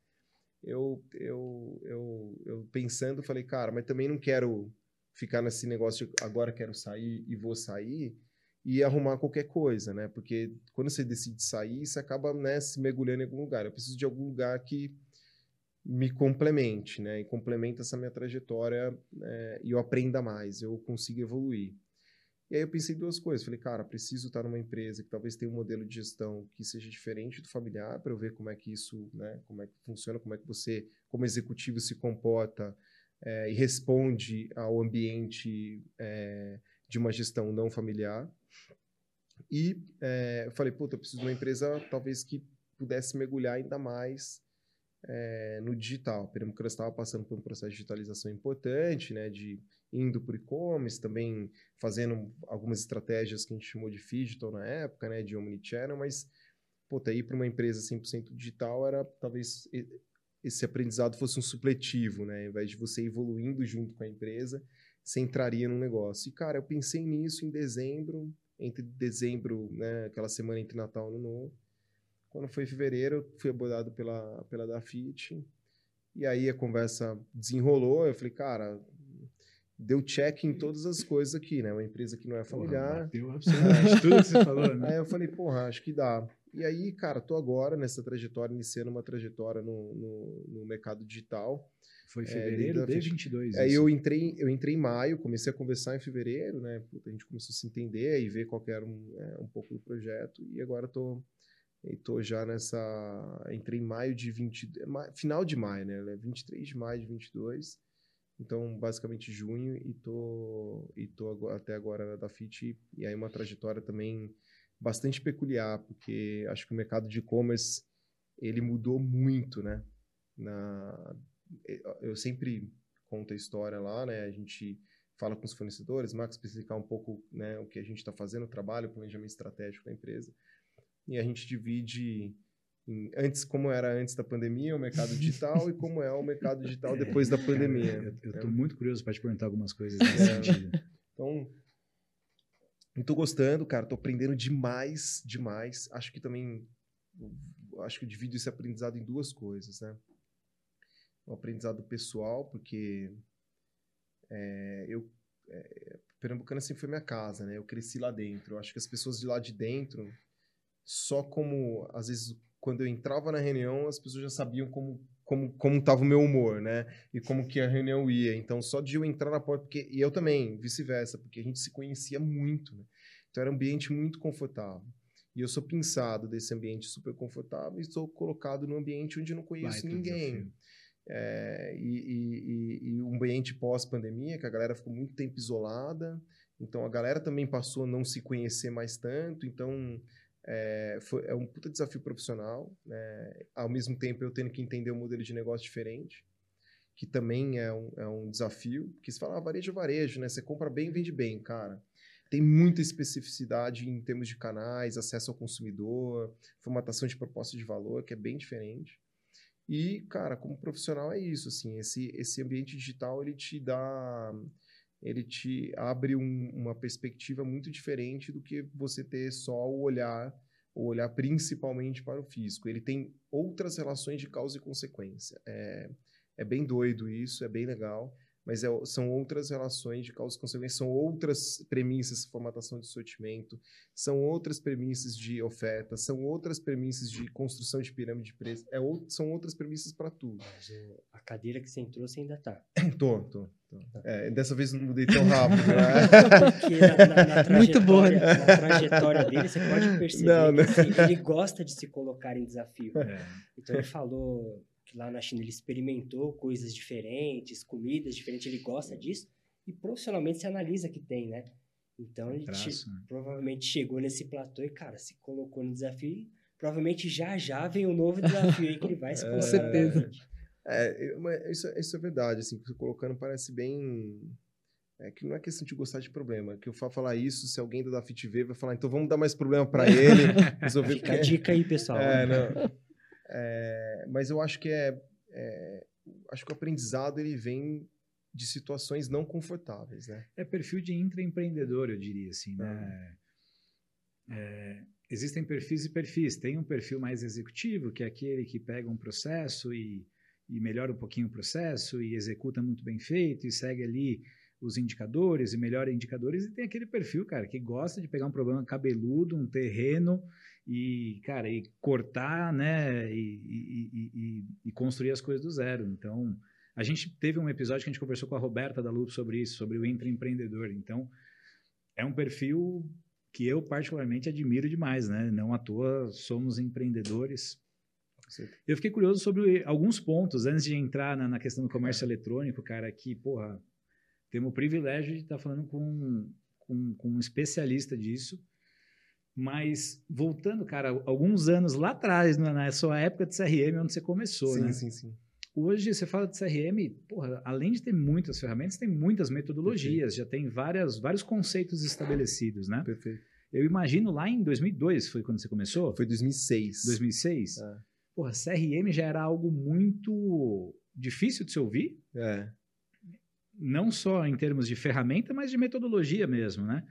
D: Eu, eu, eu, eu pensando, falei, cara, mas também não quero ficar nesse negócio de agora quero sair e vou sair e arrumar qualquer coisa, né? Porque quando você decide sair, você acaba né, se mergulhando em algum lugar. Eu preciso de algum lugar que me complemente, né? E complementa essa minha trajetória é, e eu aprenda mais, eu consiga evoluir. E aí eu pensei duas coisas. Falei, cara, preciso estar numa empresa que talvez tenha um modelo de gestão que seja diferente do familiar para eu ver como é que isso, né? Como é que funciona, como é que você, como executivo, se comporta é, e responde ao ambiente é, de uma gestão não familiar. E é, eu falei, puta, eu preciso de uma empresa talvez que pudesse mergulhar ainda mais é, no digital. Pernambuco estava passando por um processo de digitalização importante, né, de indo para o e-commerce, também fazendo algumas estratégias que a gente chamou de digital na época, né, de omnichannel, mas pô, ir para uma empresa 100% digital era talvez esse aprendizado fosse um supletivo, né, ao invés de você evoluindo junto com a empresa, você entraria no negócio. E cara, eu pensei nisso em dezembro, entre dezembro, né, aquela semana entre Natal e Ano Novo, quando foi em fevereiro, eu fui abordado pela, pela Dafit. E aí a conversa desenrolou. Eu falei, cara, deu check em todas as coisas aqui, né? Uma empresa que não é familiar.
B: Deu absolutamente tudo que você falou, né?
D: Aí eu falei, porra, acho que dá. E aí, cara, tô agora nessa trajetória, iniciando uma trajetória no, no, no mercado digital.
B: Foi em é, fevereiro é, de 22.
D: Aí eu entrei, eu entrei em maio, comecei a conversar em fevereiro, né? Puta, a gente começou a se entender e ver qual era um, é, um pouco do projeto. E agora tô e tô já nessa. Entrei em maio de 20. Final de maio, né? 23 de maio de 22. Então, basicamente junho, e tô, e tô até agora da FIT. E aí, uma trajetória também bastante peculiar, porque acho que o mercado de e-commerce ele mudou muito, né? Na, eu sempre conto a história lá, né? A gente fala com os fornecedores, Max explicar um pouco né, o que a gente está fazendo, o trabalho, o planejamento estratégico da empresa. E a gente divide em, antes como era antes da pandemia, o mercado digital, e como é o mercado digital depois da pandemia.
B: Eu estou muito curioso para te perguntar algumas coisas nesse sentido.
D: Então, tô gostando, cara, tô aprendendo demais, demais. Acho que também acho que eu divido esse aprendizado em duas coisas, né? O aprendizado pessoal, porque é, eu é, Pernambucana sempre foi minha casa, né? Eu cresci lá dentro. Eu acho que as pessoas de lá de dentro, só como às vezes quando eu entrava na reunião, as pessoas já sabiam como como como estava o meu humor, né? E como que a reunião ia. Então, só de eu entrar na porta, porque e eu também, vice-versa, porque a gente se conhecia muito, né? Então era um ambiente muito confortável. E eu sou pensado desse ambiente super confortável e estou colocado num ambiente onde eu não conheço Vai, ninguém. É, e, e, e, um ambiente pós-pandemia, que a galera ficou muito tempo isolada, então a galera também passou a não se conhecer mais tanto, então é, foi, é um puta desafio profissional, né? ao mesmo tempo eu tendo que entender um modelo de negócio diferente, que também é um, é um desafio, porque se fala ah, varejo varejo, né? Você compra bem vende bem, cara. Tem muita especificidade em termos de canais, acesso ao consumidor, formatação de proposta de valor, que é bem diferente. E, cara, como profissional é isso, assim, esse, esse ambiente digital, ele te dá ele te abre um, uma perspectiva muito diferente do que você ter só o olhar, o olhar principalmente para o físico. Ele tem outras relações de causa e consequência. É, é bem doido isso, é bem legal mas é, são outras relações de causa e consequência, são outras premissas de formatação de sortimento, são outras premissas de oferta, são outras premissas de construção de pirâmide de preço, é, são outras premissas para tudo. Mas
A: a cadeira que você entrou, você ainda está.
D: tô, tô. tô. Tá. É, dessa vez não mudei tão rápido. Né?
A: Na, na, na Muito boa. Na trajetória dele, você pode perceber não, que assim, ele gosta de se colocar em desafio. É. Então ele falou que lá na China ele experimentou coisas diferentes, comidas diferentes, ele gosta disso, e profissionalmente se analisa que tem, né? Então ele traço, né? provavelmente chegou nesse platô e, cara, se colocou no desafio, provavelmente já já vem um novo desafio aí que ele vai se colocar. Com
C: certeza.
D: É, isso, isso é verdade, assim, você colocando parece bem... É que não é questão de gostar de problema. Que eu falo falar isso, se alguém da Fit ver, vai falar, então vamos dar mais problema para ele.
A: resolver Fica a dica aí, pessoal.
D: É, não. É, mas eu acho que é, é, acho que o aprendizado ele vem de situações não confortáveis, né?
B: É perfil de intraempreendedor, eu diria assim, né? É. é, existem perfis e perfis. Tem um perfil mais executivo, que é aquele que pega um processo e, e melhora um pouquinho o processo e executa muito bem feito e segue ali os indicadores e melhora indicadores. E tem aquele perfil, cara, que gosta de pegar um problema cabeludo, um terreno e, cara, e cortar, né, e, e, e, construir as coisas do zero. Então, a gente teve um episódio que a gente conversou com a Roberta da Loop sobre isso, sobre o intraempreendedor. Então, é um perfil que eu particularmente admiro demais, né? Não à toa somos empreendedores. Eu fiquei curioso sobre alguns pontos antes de entrar na, na questão do comércio eletrônico, cara, que, porra, temos o privilégio de estar falando com, com, com um especialista disso. Mas voltando, cara, alguns anos lá atrás, na sua época de CRM, onde você começou,
D: sim,
B: né?
D: Sim, sim,
B: Hoje você fala de CRM, porra, além de ter muitas ferramentas, tem muitas metodologias, Perfeito. já tem várias, vários conceitos estabelecidos, né?
D: Perfeito.
B: Eu imagino lá em 2002, foi quando você começou?
D: Foi 2006.
B: 2006? É. Porra, CRM já era algo muito difícil de se ouvir.
D: É.
B: Não só em termos de ferramenta, mas de metodologia mesmo, né?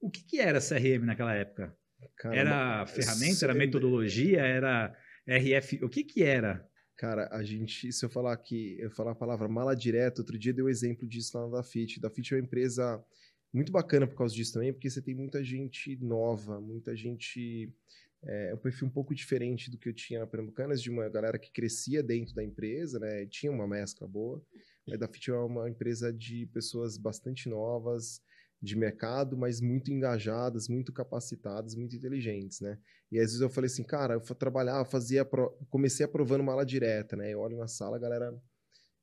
B: O que, que era CRM naquela época? Cara, era ferramenta, era metodologia, era RF. O que que era?
D: Cara, a gente, se eu falar aqui, eu falar a palavra mala direta, outro dia deu exemplo disso lá na Dafit. Dafit é uma empresa muito bacana por causa disso também, porque você tem muita gente nova, muita gente. É, um perfil um pouco diferente do que eu tinha na Pernambucanas, de uma galera que crescia dentro da empresa, né? Tinha uma mescla boa. A Dafit é uma empresa de pessoas bastante novas, de mercado, mas muito engajadas, muito capacitadas, muito inteligentes, né? E às vezes eu falei assim, cara, eu trabalhar, fazia, comecei aprovando mala direta, né? Eu olho na sala, a galera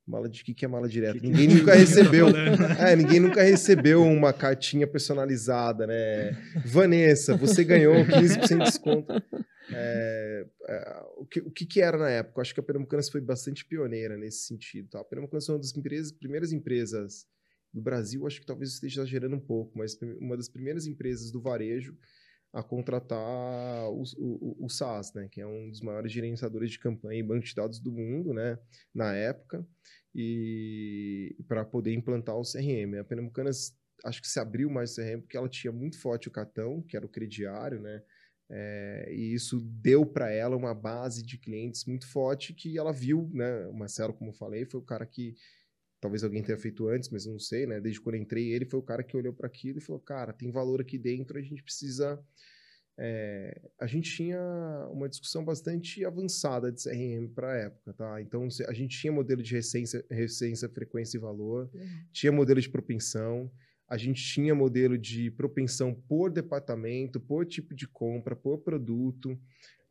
D: Mala de que, que é mala direta? Que ninguém que nunca recebeu. é, ninguém nunca recebeu uma cartinha personalizada, né? Vanessa, você ganhou 15% de desconto. É, é, o, que, o que, era na época? Eu acho que a Pernambucanas foi bastante pioneira nesse sentido. Tá? A Pernambucanas foi uma das empresas, primeiras empresas do Brasil, acho que talvez esteja exagerando um pouco, mas uma das primeiras empresas do varejo a contratar o, o, o SaaS, né, que é um dos maiores gerenciadores de campanha e banco de dados do mundo, né, na época, e para poder implantar o CRM. A Pernambucanas acho que se abriu mais o CRM porque ela tinha muito forte o cartão, que era o crediário, né, é, e isso deu para ela uma base de clientes muito forte que ela viu, né, o Marcelo, como eu falei, foi o cara que talvez alguém tenha feito antes, mas não sei, né? Desde quando entrei, ele foi o cara que olhou para aquilo e falou: cara, tem valor aqui dentro, a gente precisa. É... a gente tinha uma discussão bastante avançada de CRM para a época, tá? Então a gente tinha modelo de recência, recência frequência e valor, uhum. tinha modelo de propensão, a gente tinha modelo de propensão por departamento, por tipo de compra, por produto,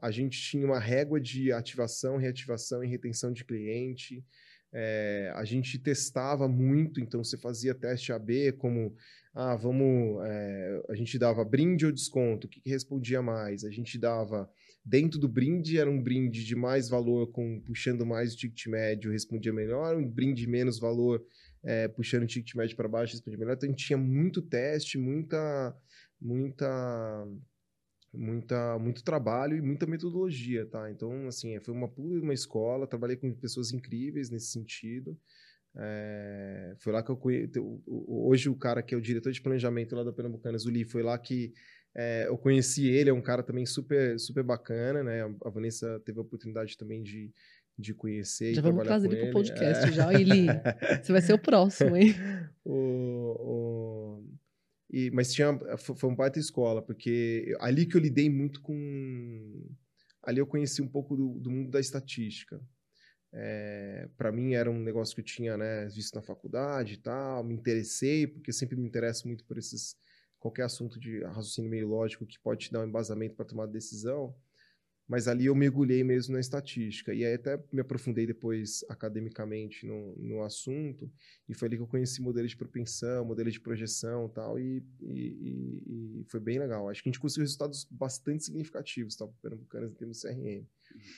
D: a gente tinha uma régua de ativação, reativação e retenção de cliente. É, a gente testava muito, então você fazia teste AB, como ah, vamos. É, a gente dava brinde ou desconto, o que, que, respondia mais? A gente dava. Dentro do brinde era um brinde de mais valor, com puxando mais o ticket médio, respondia melhor, um brinde de menos valor, é, puxando o ticket médio para baixo, respondia melhor. Então a gente tinha muito teste, muita. muita muita muito trabalho e muita metodologia, tá? Então, assim, foi uma uma escola, trabalhei com pessoas incríveis nesse sentido. É, foi lá que eu conheci. Hoje, o cara que é o diretor de planejamento lá da Pernambucanas, o foi lá que é, eu conheci ele. É um cara também super, super bacana, né? A Vanessa teve a oportunidade também de, de conhecer.
C: Já vamos trazer ele para o podcast é. já, Eli. Você vai ser o próximo, hein?
D: o, o, e, mas tinha, foi um baita escola, porque ali que eu lidei muito com. Ali eu conheci um pouco do, do mundo da estatística. É, para mim era um negócio que eu tinha né, visto na faculdade e tal, me interessei, porque sempre me interesso muito por esses qualquer assunto de raciocínio meio lógico que pode te dar um embasamento para tomar decisão. Mas ali eu mergulhei mesmo na estatística. E aí até me aprofundei depois academicamente no, no assunto. E foi ali que eu conheci modelos de propensão, modelos de projeção tal, e, e, e foi bem legal. Acho que a gente conseguiu resultados bastante significativos tá, para Pernambucanas em termos de CRM.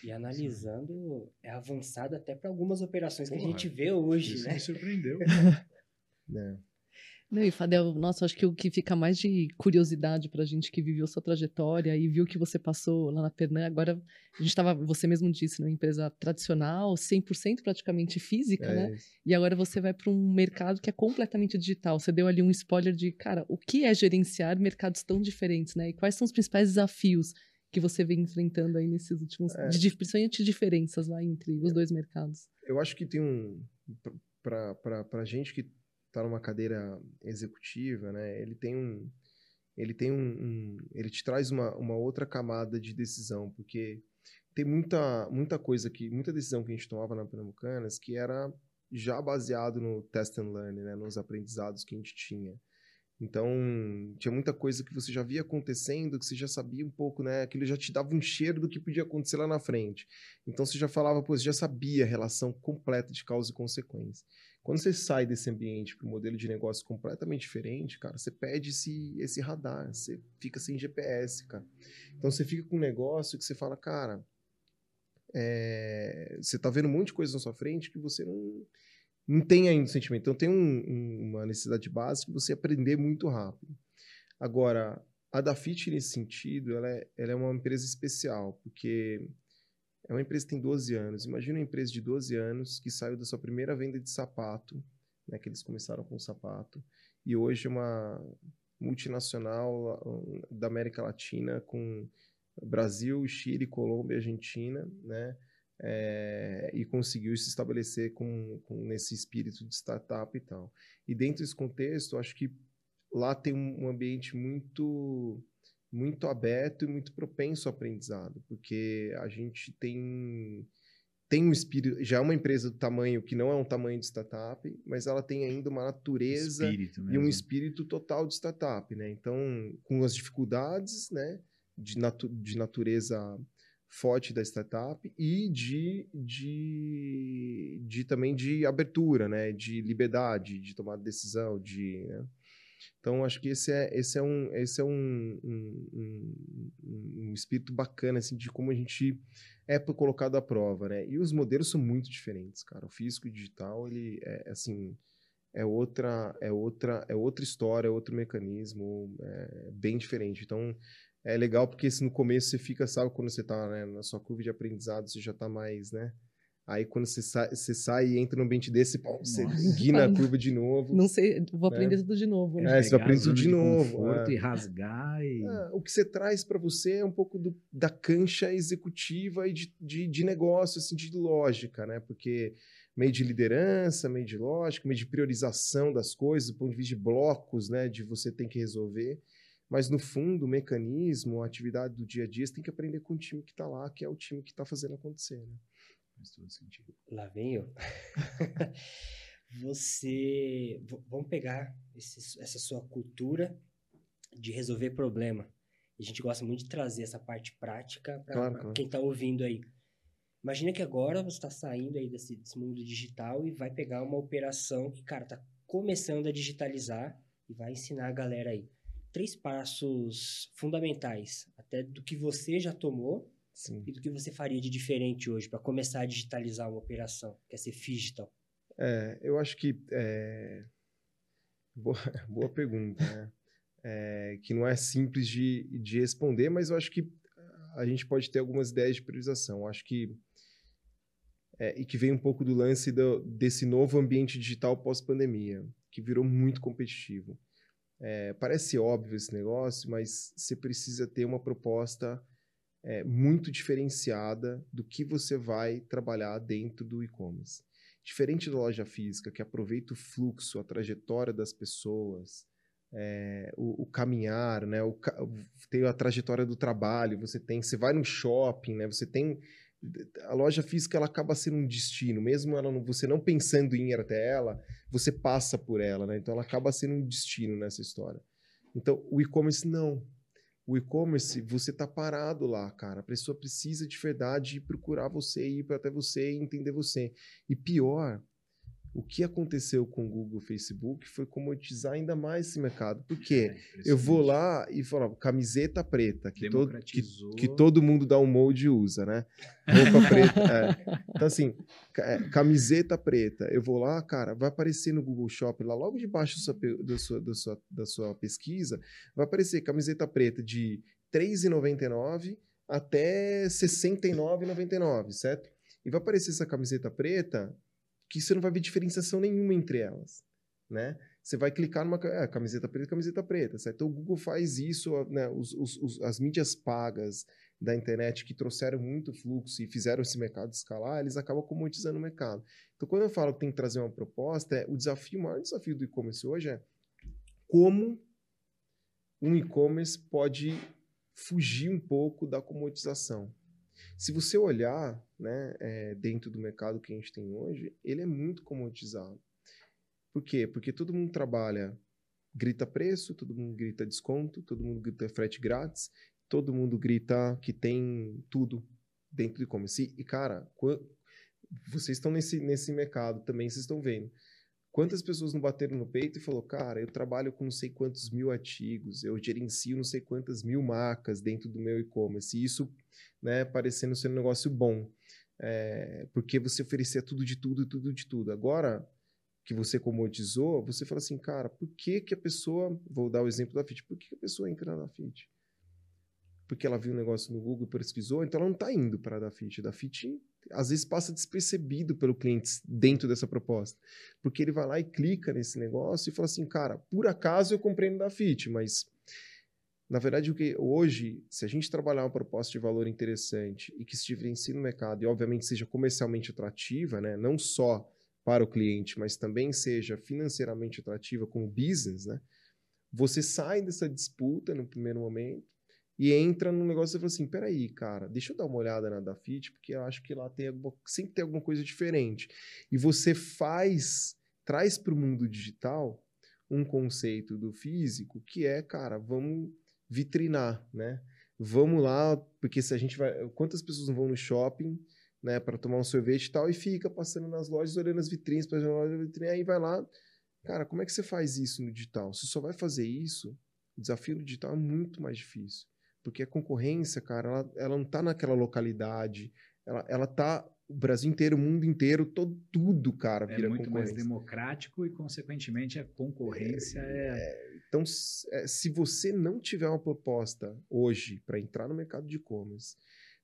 A: E analisando, é avançado até para algumas operações Porra, que a gente vê hoje,
B: isso
A: né?
B: me surpreendeu.
D: é.
C: E Fadel, nossa, acho que o que fica mais de curiosidade pra gente que viveu sua trajetória e viu que você passou lá na Pernambuco, agora a gente estava, você mesmo disse, numa empresa tradicional, 100% praticamente física, é né? Isso. E agora você vai para um mercado que é completamente digital. Você deu ali um spoiler de, cara, o que é gerenciar mercados tão diferentes, né? E quais são os principais desafios que você vem enfrentando aí nesses últimos, é. de, principalmente diferenças lá entre os dois mercados?
D: Eu acho que tem um, para gente que está numa cadeira executiva, né, ele tem um, ele tem um, um, ele te traz uma, uma outra camada de decisão, porque tem muita, muita coisa que, muita decisão que a gente tomava na Pernambucanas que era já baseado no test and learn, né, nos aprendizados que a gente tinha. Então, tinha muita coisa que você já via acontecendo, que você já sabia um pouco, né? Aquilo já te dava um cheiro do que podia acontecer lá na frente. Então, você já falava, você já sabia a relação completa de causa e consequência. Quando você sai desse ambiente para um modelo de negócio completamente diferente, cara, você perde esse, esse radar, você fica sem GPS, cara. Então você fica com um negócio que você fala, cara, é, você tá vendo um monte de coisa na sua frente que você não, não tem ainda o sentimento. Então tem um, um, uma necessidade básica de você aprender muito rápido. Agora, a Dafit, nesse sentido, ela é, ela é uma empresa especial, porque é uma empresa que tem 12 anos. Imagina uma empresa de 12 anos que saiu da sua primeira venda de sapato, né, que eles começaram com sapato, e hoje é uma multinacional uh, da América Latina com Brasil, Chile, Colômbia, Argentina, né? É, e conseguiu se estabelecer com, com nesse espírito de startup e tal. E dentro desse contexto, acho que lá tem um ambiente muito muito aberto e muito propenso ao aprendizado, porque a gente tem tem um espírito, já é uma empresa do tamanho que não é um tamanho de startup, mas ela tem ainda uma natureza e um espírito total de startup, né? Então, com as dificuldades, né, de, natu de natureza forte da startup e de, de, de também de abertura, né? De liberdade, de tomar decisão, de... Né? Então, acho que esse é, esse é, um, esse é um, um, um, um espírito bacana, assim, de como a gente é colocado à prova, né? E os modelos são muito diferentes, cara. O físico e o digital, ele é, assim, é outra, é outra, é outra história, é outro mecanismo, é bem diferente. Então, é legal porque se no começo você fica, sabe, quando você está né, na sua curva de aprendizado, você já está mais, né? Aí quando você sai, você sai e entra num ambiente desse, pô, você guina a curva de novo.
C: Não sei, vou né? aprender né? tudo de novo.
D: Né? É, você vai aprender tudo de, novo.
B: É. E rasgar. E...
D: É, o que você traz para você é um pouco do, da cancha executiva e de, de, de negócio, assim, de lógica, né? Porque meio de liderança, meio de lógica, meio de priorização das coisas, do ponto de vista de blocos, né? De você tem que resolver. Mas, no fundo, o mecanismo, a atividade do dia a dia, você tem que aprender com o time que está lá, que é o time que está fazendo acontecer, né?
A: Faz todo sentido. Lá vem eu. você. Vamos pegar esse, essa sua cultura de resolver problema. A gente gosta muito de trazer essa parte prática para claro, claro. quem está ouvindo aí. Imagina que agora você está saindo aí desse, desse, mundo digital e vai pegar uma operação que, cara, está começando a digitalizar e vai ensinar a galera aí. Três passos fundamentais, até do que você já tomou Sim. E do que você faria de diferente hoje para começar a digitalizar uma operação, que é ser digital?
D: É, eu acho que. É... Boa, boa pergunta, né? É, que não é simples de, de responder, mas eu acho que a gente pode ter algumas ideias de priorização. Eu acho que. É, e que vem um pouco do lance do, desse novo ambiente digital pós-pandemia, que virou muito competitivo. É, parece óbvio esse negócio, mas você precisa ter uma proposta é, muito diferenciada do que você vai trabalhar dentro do e-commerce. Diferente da loja física, que aproveita o fluxo, a trajetória das pessoas, é, o, o, caminhar, né? O, tem a trajetória do trabalho, você tem, você vai no shopping, né? Você tem a loja física ela acaba sendo um destino, mesmo ela não, você não pensando em ir até ela, você passa por ela, né? Então ela acaba sendo um destino nessa história. Então o e-commerce não, o e-commerce, você tá parado lá, cara. A pessoa precisa de verdade procurar você, ir até você e entender você. E pior, o que aconteceu com o Google Facebook foi comoditizar ainda mais esse mercado. Por quê? É, eu vou lá e falo, camiseta preta, que, todo, que, que, todo mundo dá um molde e usa, né? Roupa preta. É. Então, assim, é, camiseta preta. Eu vou lá, cara, vai aparecer no Google Shopping, lá logo debaixo da sua, da sua, da sua, da sua pesquisa, vai aparecer camiseta preta de R$ 3,99 até R$ 69,99, certo? E vai aparecer essa camiseta preta que você não vai ver diferenciação nenhuma entre elas, né? Você vai clicar numa é, camiseta preta, camiseta preta, certo? Então o Google faz isso, né? Os, os, os, as mídias pagas da internet que trouxeram muito fluxo e fizeram esse mercado escalar, eles acabam comoditizando o mercado. Então quando eu falo que tem que trazer uma proposta, é, o desafio, o maior desafio do e-commerce hoje é como um e-commerce pode fugir um pouco da comodização. Se você olhar né, é, dentro do mercado que a gente tem hoje, ele é muito comoditizado. Por quê? Porque todo mundo trabalha, grita preço, todo mundo grita desconto, todo mundo grita frete grátis, todo mundo grita que tem tudo dentro do e-commerce. E, cara, vocês estão nesse, nesse mercado também, vocês estão vendo. Quantas pessoas não bateram no peito e falou, cara, eu trabalho com não sei quantos mil artigos, eu gerencio não sei quantas mil marcas dentro do meu e-commerce. E isso, né, parecendo ser um negócio bom. É, porque você oferecia tudo de tudo, tudo de tudo. Agora que você comodizou, você fala assim, cara, por que que a pessoa, vou dar o exemplo da Fit, por que, que a pessoa entra na Fit? Porque ela viu um negócio no Google, pesquisou, então ela não está indo para a da Fit. Da Fit às vezes passa despercebido pelo cliente dentro dessa proposta. Porque ele vai lá e clica nesse negócio e fala assim, cara, por acaso eu comprei no Dafit, mas na verdade o que hoje, se a gente trabalhar uma proposta de valor interessante e que se diferencie no mercado e obviamente seja comercialmente atrativa, né, não só para o cliente, mas também seja financeiramente atrativa como business, né, você sai dessa disputa no primeiro momento e entra num negócio e fala assim: peraí, cara, deixa eu dar uma olhada na Dafit, porque eu acho que lá tem alguma, sempre tem alguma coisa diferente. E você faz, traz para o mundo digital um conceito do físico que é, cara, vamos vitrinar, né? vamos lá, porque se a gente vai. Quantas pessoas não vão no shopping, né, para tomar um sorvete e tal, e fica passando nas lojas, olhando as vitrines, na loja vitrine, aí vai lá. Cara, como é que você faz isso no digital? Você só vai fazer isso, o desafio do digital é muito mais difícil. Porque a concorrência, cara, ela, ela não tá naquela localidade, ela, ela tá o Brasil inteiro, o mundo inteiro, todo, tudo, cara,
B: é vira É muito mais democrático e, consequentemente, a concorrência é...
D: é então, é, se você não tiver uma proposta hoje para entrar no mercado de e-commerce,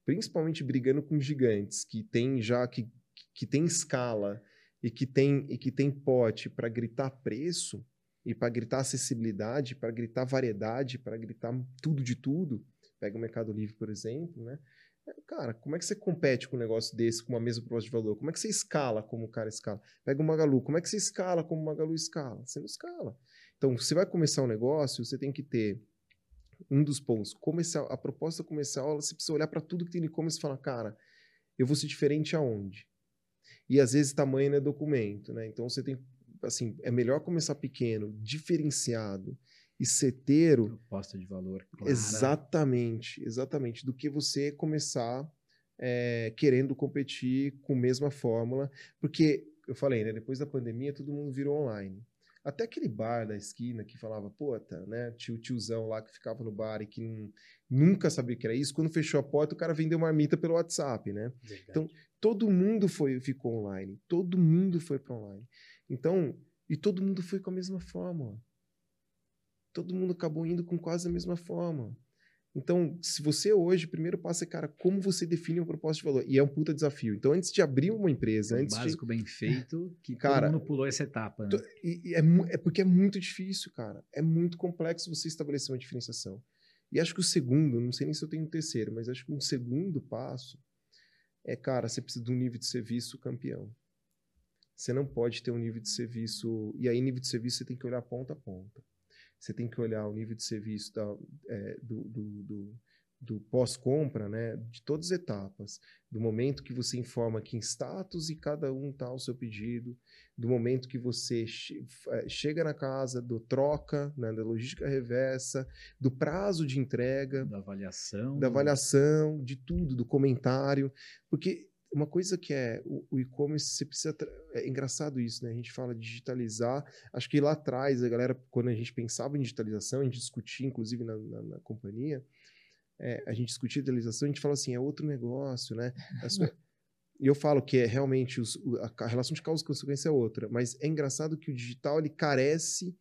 D: principalmente brigando com gigantes que tem já que, que tem escala e que tem e que tem pote para gritar preço e para gritar acessibilidade, para gritar variedade, para gritar tudo de tudo, pega o Mercado Livre, por exemplo, né? Cara, como é que você compete com um negócio desse, com uma mesma proposta de valor? Como é que você escala como o cara escala? Pega o Magalu, como é que você escala como o Magalu escala? Você não escala. Então, você vai começar um negócio, você tem que ter um dos pontos comercial, a proposta comercial, você precisa olhar para tudo que tem no e-commerce e falar, cara, eu vou ser diferente aonde? E às vezes tamanho não é documento, né? Então você tem, assim, é melhor começar pequeno, diferenciado, e certeiro.
B: Proposta de valor. Clara.
D: Exatamente, exatamente. Do que você começar é, querendo competir com a mesma fórmula. Porque, eu falei, né? Depois da pandemia, todo mundo virou online. Até aquele bar da esquina que falava, puta, né? Tio, tiozão lá que ficava no bar e que nunca sabia o que era isso. Quando fechou a porta, o cara vendeu marmita pelo WhatsApp, né? Verdade. Então, todo mundo foi, ficou online. Todo mundo foi para online. Então, e todo mundo foi com a mesma fórmula todo mundo acabou indo com quase a mesma forma. Então, se você hoje, o primeiro passo é, cara, como você define uma proposta de valor? E é um puta desafio. Então, antes de abrir uma empresa, um antes
B: básico
D: de...
B: bem feito, que cara, todo mundo pulou essa etapa. Né?
D: E, e é, é, porque é muito difícil, cara. É muito complexo você estabelecer uma diferenciação. E acho que o segundo, não sei nem se eu tenho um terceiro, mas acho que um segundo passo é, cara, você precisa de um nível de serviço campeão. Você não pode ter um nível de serviço. E aí, nível de serviço, você tem que olhar ponta a ponta. Você tem que olhar o nível de serviço da, é, do, do, do, do pós-compra, né, de todas as etapas, do momento que você informa que em status e cada um está o seu pedido, do momento que você che é, chega na casa, do troca, né, da logística reversa, do prazo de entrega,
B: da avaliação,
D: da avaliação, de tudo, do comentário, porque uma coisa que é o, o e-commerce, você precisa. É engraçado isso, né? A gente fala digitalizar. Acho que lá atrás, a galera, quando a gente pensava em digitalização, a gente discutia, inclusive na, na, na companhia, é, a gente discutia digitalização, a gente fala assim, é outro negócio, né? E eu falo que é realmente os, a relação de causa e consequência é outra, mas é engraçado que o digital ele carece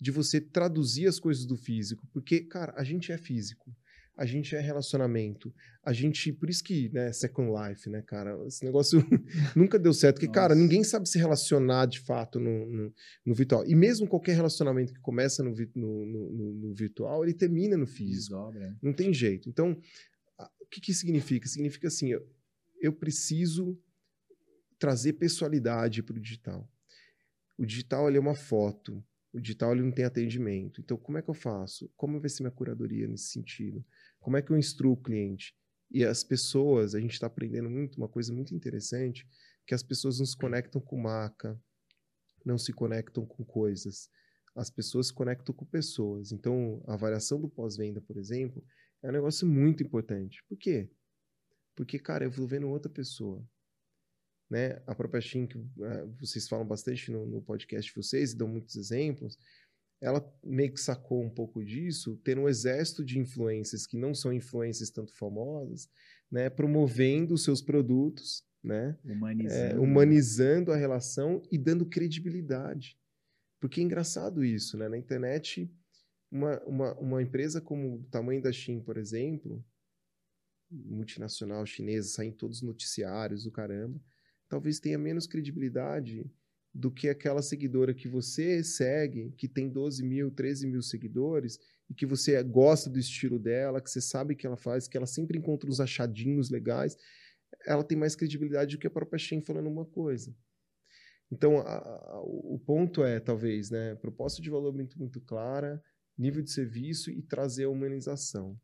D: de você traduzir as coisas do físico, porque, cara, a gente é físico a gente é relacionamento. A gente, por isso que, né, Second Life, né, cara? Esse negócio nunca deu certo. Porque, Nossa. cara, ninguém sabe se relacionar de fato no, no, no, virtual. E mesmo qualquer relacionamento que começa no, no, no virtual, ele termina no físico. Desobra. Não tem jeito. Então, o que, que significa? Significa assim, eu, eu preciso trazer pessoalidade para o digital. O digital é uma foto. O digital ele não tem atendimento. Então, como é que eu faço? Como vai ser minha curadoria nesse sentido? Como é que eu instruo o cliente? E as pessoas, a gente está aprendendo muito, uma coisa muito interessante, que as pessoas não se conectam com marca, não se conectam com coisas. As pessoas se conectam com pessoas. Então, a avaliação do pós-venda, por exemplo, é um negócio muito importante. Por quê? Porque, cara, eu vou vendo outra pessoa né? A própria Shin, que uh, vocês falam bastante no, no, podcast de vocês e dão muitos exemplos, ela meio que sacou um pouco disso, tendo um exército de influências que não são influências tanto famosas, né? Promovendo os seus produtos, né?
B: Humanizando.
D: É, humanizando a relação e dando credibilidade. Porque é engraçado isso, né? Na internet, uma, uma, uma empresa como o tamanho da Shin, por exemplo, multinacional chinesa, saem todos os noticiários, o caramba, talvez tenha menos credibilidade do que aquela seguidora que você segue, que tem 12 mil, 13 mil seguidores, e que você gosta do estilo dela, que você sabe que ela faz, que ela sempre encontra uns achadinhos legais, ela tem mais credibilidade do que a própria Shen falando uma coisa. Então, a, a, o ponto é, talvez, né, proposta de valor muito, muito clara, nível de serviço e trazer a humanização.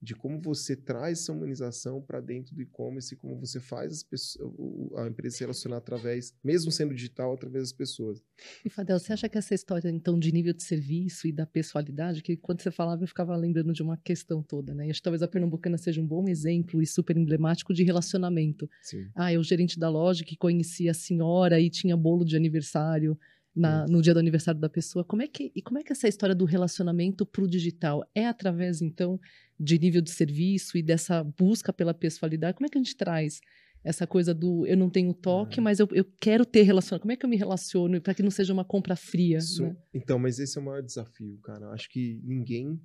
D: De como você traz essa humanização para dentro do e-commerce e como você faz pessoas, a empresa se relacionar através, mesmo sendo digital, através das pessoas.
C: E Fadel, você acha que essa história, então, de nível de serviço e da pessoalidade, que quando você falava eu ficava lembrando de uma questão toda, né? E acho que talvez a Pernambucana seja um bom exemplo e super emblemático de relacionamento.
D: Sim.
C: Ah, é o gerente da loja que conhecia a senhora e tinha bolo de aniversário. Na, no dia do aniversário da pessoa, como é que e como é que essa história do relacionamento para o digital é através então de nível de serviço e dessa busca pela pessoalidade, como é que a gente traz essa coisa do eu não tenho toque, uhum. mas eu, eu quero ter relacionamento. Como é que eu me relaciono para que não seja uma compra fria? Isso, né?
D: Então, mas esse é o maior desafio, cara. Acho que ninguém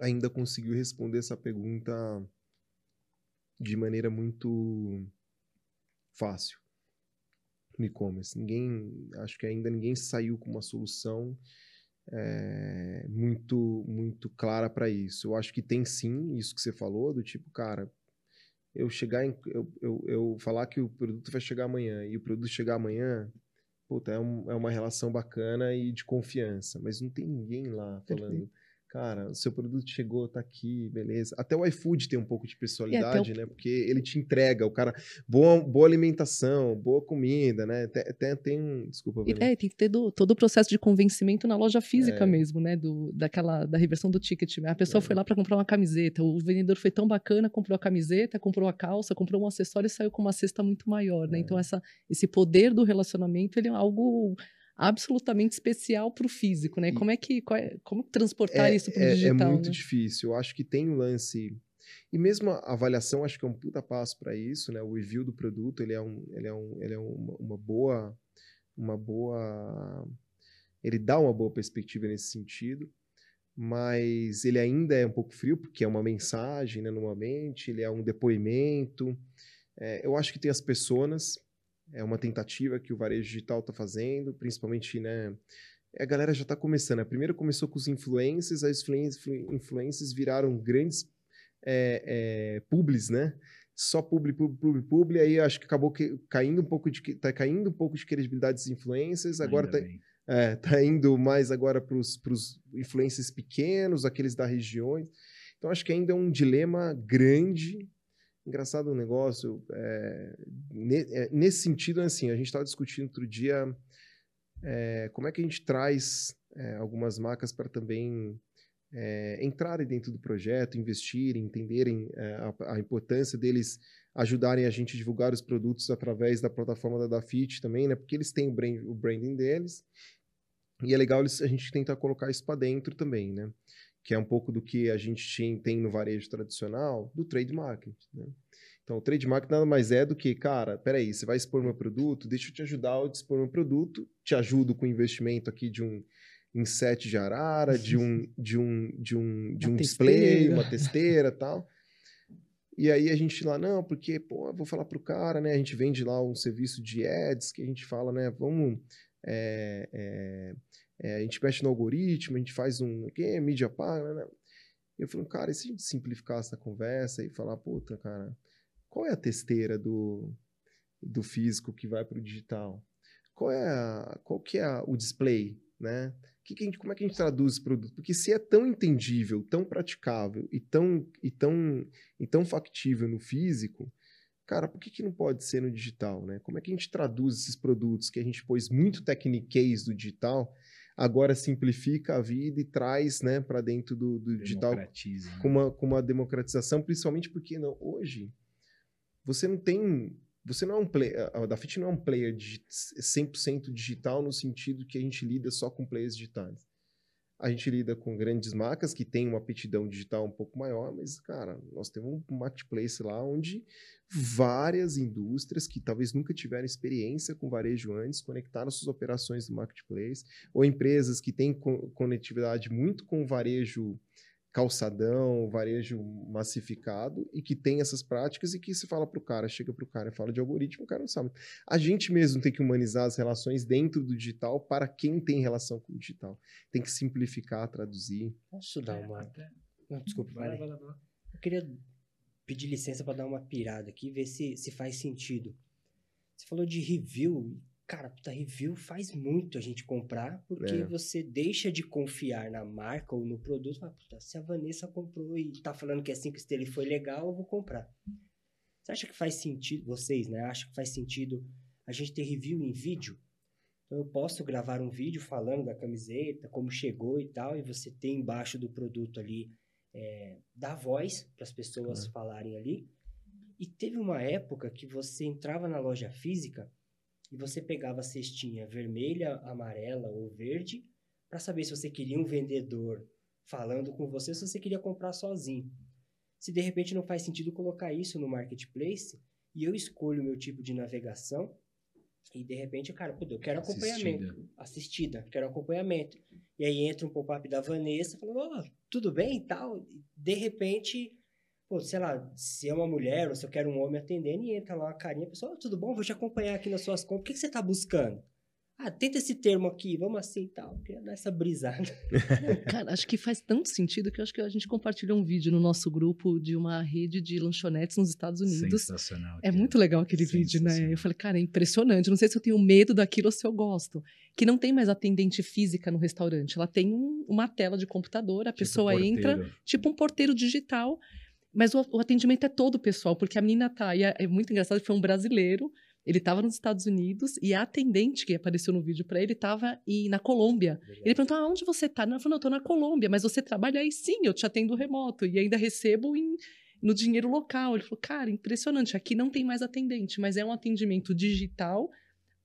D: ainda conseguiu responder essa pergunta de maneira muito fácil no e-commerce. Ninguém, acho que ainda ninguém saiu com uma solução é, muito muito clara para isso. Eu acho que tem sim isso que você falou, do tipo, cara, eu chegar em, eu, eu, eu falar que o produto vai chegar amanhã e o produto chegar amanhã, puta, é, um, é uma relação bacana e de confiança, mas não tem ninguém lá falando. Perfeito cara, o seu produto chegou, tá aqui, beleza. Até o iFood tem um pouco de personalidade, o... né? Porque ele te entrega, o cara, boa, boa alimentação, boa comida, né? Tem, tem, tem um, desculpa.
C: É, tem que ter do, todo o processo de convencimento na loja física é. mesmo, né? Do, daquela, da reversão do ticket. A pessoa é. foi lá para comprar uma camiseta, o vendedor foi tão bacana, comprou a camiseta, comprou a calça, comprou um acessório e saiu com uma cesta muito maior, né? É. Então essa, esse poder do relacionamento, ele é algo absolutamente especial para o físico, né? Como é que é, como transportar é, isso para o
D: é,
C: digital?
D: É muito
C: né?
D: difícil. Eu acho que tem um lance e mesmo a avaliação, acho que é um puta passo para isso, né? O review do produto, ele é um, ele é um, ele é uma, uma boa, uma boa, ele dá uma boa perspectiva nesse sentido mas ele ainda é um pouco frio, porque é uma mensagem, né, normalmente, ele é um depoimento. É, eu acho que tem as pessoas, é uma tentativa que o varejo digital está fazendo, principalmente, né? A galera já está começando. Né? Primeiro começou com os influencers, as influencers viraram grandes é, é, publis, né? Só publi, publi, publi, publi, aí acho que acabou que, caindo um pouco de tá caindo um pouco de credibilidade dos influencers, agora está é, tá indo mais agora para os influencers pequenos, aqueles da regiões. Então acho que ainda é um dilema grande Engraçado um negócio, é, nesse sentido, assim, a gente estava discutindo outro dia é, como é que a gente traz é, algumas marcas para também é, entrarem dentro do projeto, investirem, entenderem é, a, a, importância deles ajudarem a gente a divulgar os produtos através da plataforma da Dafit também, né? Porque eles têm o, brand, o branding deles e é legal eles, a gente tentar colocar isso para dentro também, né? Que é um pouco do que a gente tem no varejo tradicional, do trade marketing. Né? Então, o trade marketing nada mais é do que, cara, peraí, você vai expor meu produto, deixa eu te ajudar a expor meu produto, te ajudo com o investimento aqui de um inset de arara, de um, de um, de um, de um display, uma testeira tal. E aí a gente lá, não, porque, pô, eu vou falar pro cara, né? A gente vende lá um serviço de ads que a gente fala, né? Vamos. É, é, é, a gente mexe no algoritmo, a gente faz um que é mídia paga, né? Eu falei, cara, e se a gente simplificar essa conversa e falar, puta, cara, qual é a testeira do, do físico que vai para o digital? Qual é a, qual que é a, o display, né? Que que gente, como é que a gente traduz esse produto? Porque se é tão entendível, tão praticável e tão, e tão, e tão factível no físico, cara, por que, que não pode ser no digital, né? Como é que a gente traduz esses produtos que a gente pôs muito techniquez do digital agora simplifica a vida e traz né, para dentro do, do digital né? com, uma, com uma democratização, principalmente porque não, hoje você não tem. Você não é um player. A Dafit não é um player 100% digital no sentido que a gente lida só com players digitais. A gente lida com grandes marcas que têm uma aptidão digital um pouco maior, mas, cara, nós temos um marketplace lá onde várias indústrias que talvez nunca tiveram experiência com varejo antes conectaram suas operações no marketplace, ou empresas que têm conectividade muito com o varejo calçadão, varejo massificado e que tem essas práticas e que se fala para o cara, chega para o cara e fala de algoritmo, o cara não sabe. A gente mesmo tem que humanizar as relações dentro do digital para quem tem relação com o digital. Tem que simplificar, traduzir.
A: Posso dar é, uma... Não, desculpa, vai, vai, vai, vai. Eu queria pedir licença para dar uma pirada aqui, ver se, se faz sentido. Você falou de review, cara, puta, review faz muito a gente comprar, porque é. você deixa de confiar na marca ou no produto. Fala, puta, se a Vanessa comprou e tá falando que é cinco estrelas e foi legal, eu vou comprar. Você acha que faz sentido, vocês, né? Acha que faz sentido a gente ter review em vídeo? Então eu posso gravar um vídeo falando da camiseta, como chegou e tal, e você tem embaixo do produto ali, é, dar voz para as pessoas falarem ali. E teve uma época que você entrava na loja física e você pegava a cestinha vermelha, amarela ou verde para saber se você queria um vendedor falando com você ou se você queria comprar sozinho. Se de repente não faz sentido colocar isso no marketplace e eu escolho o meu tipo de navegação e de repente, cara, eu quero acompanhamento, assistida, assistida quero acompanhamento. E aí entra um pop-up da Vanessa falando, oh, tudo bem e tal. De repente, pô, sei lá, se é uma mulher ou se eu quero um homem atendendo, e entra lá uma carinha, pessoal, oh, tudo bom? Vou te acompanhar aqui nas suas compras. O que, que você está buscando? Ah, tenta esse termo aqui, vamos assim e tal. Queria dar essa brisada.
C: Cara, acho que faz tanto sentido que eu acho que a gente compartilhou um vídeo no nosso grupo de uma rede de lanchonetes nos Estados Unidos.
B: Sensacional.
C: É muito legal aquele vídeo, né? Eu falei, cara, é impressionante. Não sei se eu tenho medo daquilo ou se eu gosto. Que não tem mais atendente física no restaurante. Ela tem um, uma tela de computador, a tipo pessoa entra, tipo um porteiro digital. Mas o, o, atendimento é todo pessoal, porque a menina tá. E é, é muito engraçado foi um brasileiro ele estava nos Estados Unidos e a atendente que apareceu no vídeo para ele estava na Colômbia. Legal. Ele perguntou: aonde você está? Ela falou: não, eu estou na Colômbia, mas você trabalha aí? Sim, eu te atendo remoto e ainda recebo em, no dinheiro local. Ele falou: cara, impressionante, aqui não tem mais atendente, mas é um atendimento digital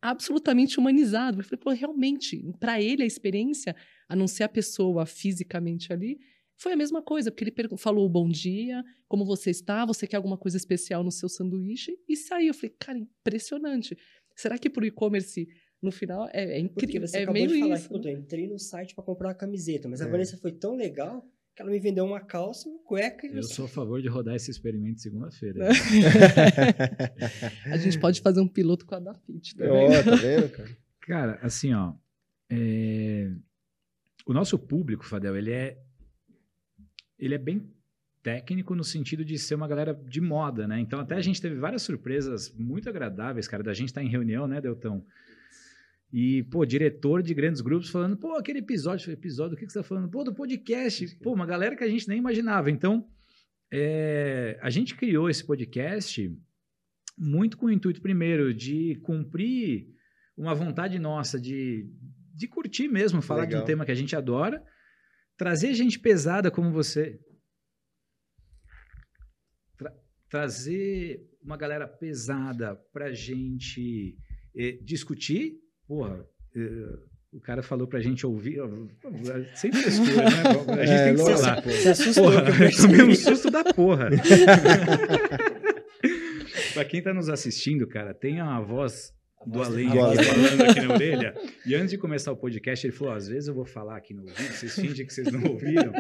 C: absolutamente humanizado. Eu falei: pô, realmente, para ele a experiência, a não ser a pessoa fisicamente ali, foi a mesma coisa, porque ele falou bom dia, como você está, você quer alguma coisa especial no seu sanduíche? E saiu. Eu falei, cara, impressionante. Será que para o e-commerce, no final, é, é incrível?
A: Você
C: é
A: acabou
C: meio
A: de falar
C: isso.
A: que, eu entrei no site para comprar uma camiseta, mas é. a Vanessa foi tão legal que ela me vendeu uma calça, uma cueca e
B: Eu sou a favor de rodar esse experimento segunda-feira.
C: a gente pode fazer um piloto com a da Fit
D: também. Oh, tá vendo, cara?
B: Cara, assim, ó. É... O nosso público, Fadel, ele é ele é bem técnico no sentido de ser uma galera de moda, né? Então até a gente teve várias surpresas muito agradáveis, cara, da gente estar tá em reunião, né, Deltão? E, pô, diretor de grandes grupos falando, pô, aquele episódio, episódio, o que, que você está falando? Pô, do podcast. Pô, uma galera que a gente nem imaginava. Então, é, a gente criou esse podcast muito com o intuito, primeiro, de cumprir uma vontade nossa de, de curtir mesmo, falar Legal. de um tema que a gente adora, Trazer gente pesada como você. Tra trazer uma galera pesada pra gente eh, discutir. Porra, eh, o cara falou pra gente ouvir. Sem frescura, né? A gente é, tem que falar. Você assustou. Porra, eu tomei um susto da porra. pra quem tá nos assistindo, cara, tem a voz do além, do além falando aqui na orelha. E antes de começar o podcast, ele falou: às vezes eu vou falar aqui no ouvido, vocês fingem que vocês não ouviram.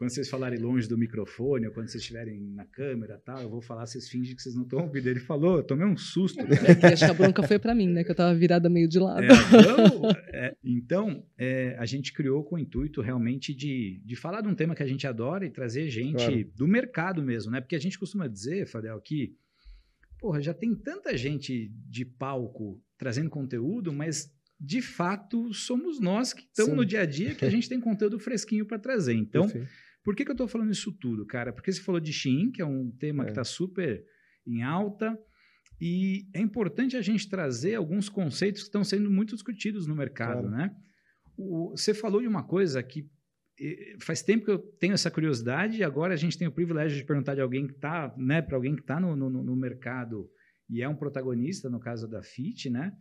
B: Quando vocês falarem longe do microfone, ou quando vocês estiverem na câmera tal, eu vou falar, vocês fingem que vocês não estão ouvindo. Ele falou, eu tomei um susto.
C: É, acho que a bronca foi para mim, né? Que eu estava virada meio de lado.
B: É, então, é, então é, a gente criou com o intuito realmente de, de falar de um tema que a gente adora e trazer gente claro. do mercado mesmo, né? Porque a gente costuma dizer, Fadel, que porra, já tem tanta gente de palco trazendo conteúdo, mas de fato somos nós que estamos no dia a dia que a gente tem conteúdo fresquinho para trazer. Então, por que, que eu estou falando isso tudo, cara? Porque você falou de Shein, que é um tema é. que está super em alta, e é importante a gente trazer alguns conceitos que estão sendo muito discutidos no mercado, claro. né? O, você falou de uma coisa que faz tempo que eu tenho essa curiosidade e agora a gente tem o privilégio de perguntar de alguém que está, né, para alguém que está no, no, no, mercado e é um protagonista, no caso da FIT, né?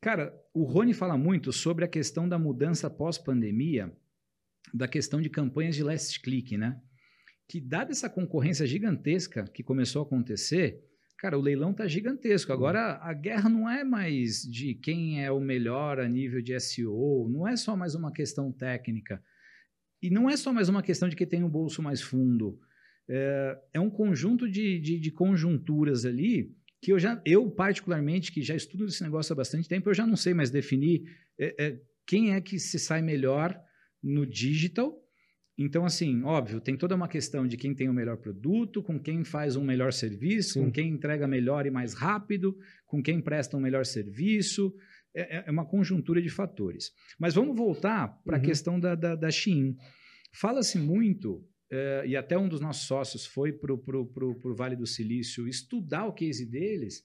B: Cara, o Rony fala muito sobre a questão da mudança pós-pandemia, da questão de campanhas de last click, né? Que dada essa concorrência gigantesca que começou a acontecer, cara, o leilão tá gigantesco. Agora a guerra não é mais de quem é o melhor a nível de SEO, não é só mais uma questão técnica e não é só mais uma questão de que tem um bolso mais fundo. É, é um conjunto de, de, de, conjunturas ali que eu já, eu particularmente, que já estudo esse negócio há bastante tempo, eu já não sei mais definir é, é, quem é que se sai melhor no digital Então, assim, óbvio, tem toda uma questão de quem tem o melhor produto, com quem faz um melhor serviço, Sim. com quem entrega melhor e mais rápido, com quem presta um melhor serviço. É, é, é uma conjuntura de fatores. Mas vamos voltar para a uhum. questão da, da, da Shein. Fala-se muito, é, e até um dos nossos sócios foi para o Vale do Silício estudar o case deles,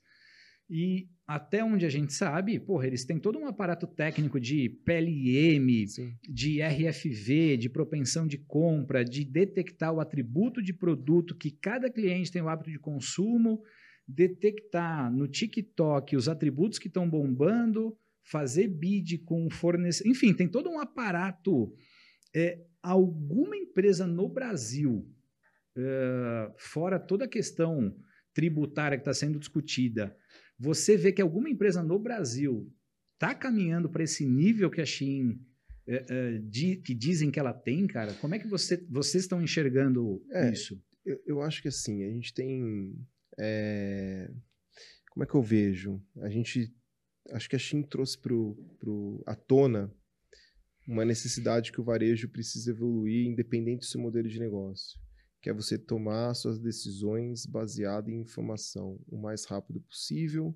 B: e até onde a gente sabe, porra, eles têm todo um aparato técnico de PLM, Sim. de RFV, de propensão de compra, de detectar o atributo de produto que cada cliente tem o hábito de consumo, detectar no TikTok os atributos que estão bombando, fazer bid com fornecedor. Enfim, tem todo um aparato. É, alguma empresa no Brasil, é, fora toda a questão tributária que está sendo discutida, você vê que alguma empresa no Brasil está caminhando para esse nível que a Shein é, é, di, que dizem que ela tem, cara? Como é que você, vocês estão enxergando
D: é,
B: isso?
D: Eu, eu, acho que assim, a gente tem. É, como é que eu vejo? A gente. Acho que a Shein trouxe pro, pro, à tona uma necessidade que o varejo precisa evoluir, independente do seu modelo de negócio que é você tomar suas decisões baseado em informação o mais rápido possível,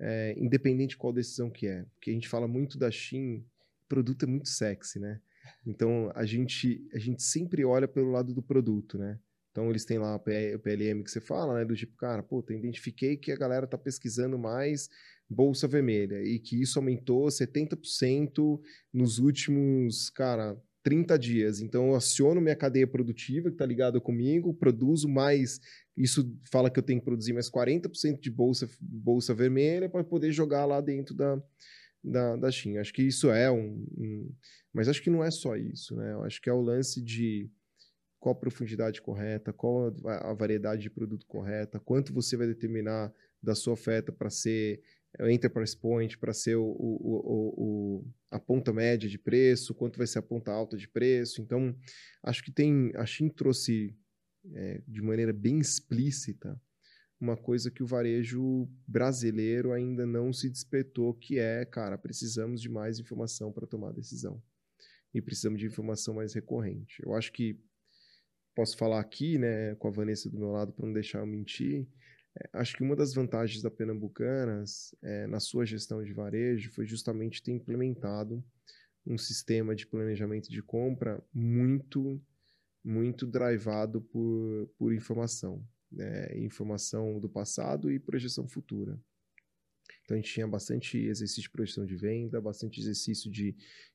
D: é, independente de qual decisão que é. Porque a gente fala muito da Shein, produto é muito sexy, né? Então a gente a gente sempre olha pelo lado do produto, né? Então eles têm lá o PLM que você fala, né? Do tipo, cara, pô, identifiquei que a galera tá pesquisando mais bolsa vermelha e que isso aumentou 70% nos últimos, cara, 30 dias. Então, eu aciono minha cadeia produtiva, que está ligada comigo, produzo mais. Isso fala que eu tenho que produzir mais 40% de bolsa, bolsa vermelha para poder jogar lá dentro da, da, da China. Acho que isso é um, um, Mas acho que não é só isso, né? Eu acho que é o lance de qual a profundidade correta, qual a, variedade de produto correta, quanto você vai determinar da sua oferta para ser o enterprise point para ser o, o, o, a ponta média de preço, quanto vai ser a ponta alta de preço. Então, acho que tem, a Shin trouxe é, de maneira bem explícita uma coisa que o varejo brasileiro ainda não se despertou, que é, cara, precisamos de mais informação para tomar decisão. E precisamos de informação mais recorrente. Eu acho que posso falar aqui, né, com a Vanessa do meu lado para não deixar eu mentir, é, acho que uma das vantagens da Pernambucanas é, na sua gestão de varejo foi justamente ter implementado um sistema de planejamento de compra muito, muito drivado por, por informação. Né? Informação do passado e projeção futura. Então a gente tinha bastante exercício de projeção de venda, bastante exercício de,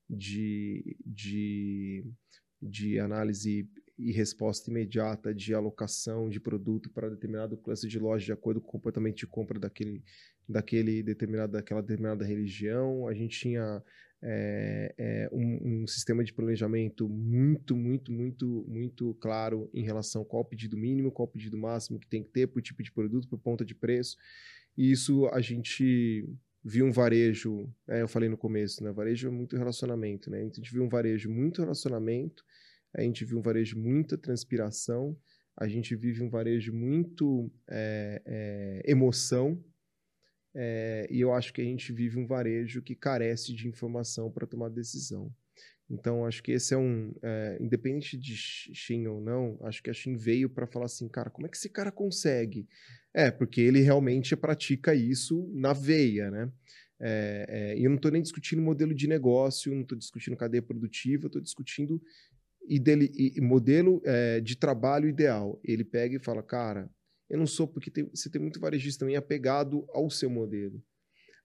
D: de, de, de análise e resposta imediata de alocação de produto para determinado classe de loja de acordo com o comportamento de compra daquele, daquele determinado, daquela determinada religião. A gente tinha é, é, um, um, sistema de planejamento muito, muito, muito, muito claro em relação qual pedido mínimo, qual pedido máximo que tem que ter por tipo de produto, por ponta de preço. E isso a gente viu um varejo, é, eu falei no começo, né? Varejo é muito relacionamento, né? Então, a gente viu um varejo muito relacionamento a gente vive um varejo muita transpiração, a gente vive um varejo muito é, é, emoção, é, e eu acho que a gente vive um varejo que carece de informação para tomar decisão. Então, acho que esse é um. É, independente de Shin ou não, acho que a Shin veio para falar assim, cara, como é que esse cara consegue? É, porque ele realmente pratica isso na veia, né? É, é, e eu não estou nem discutindo modelo de negócio, não estou discutindo cadeia produtiva, estou discutindo e, dele, e modelo é, de trabalho ideal. Ele pega e fala, cara, eu não sou, porque tem, você tem muito varejista também apegado ao seu modelo.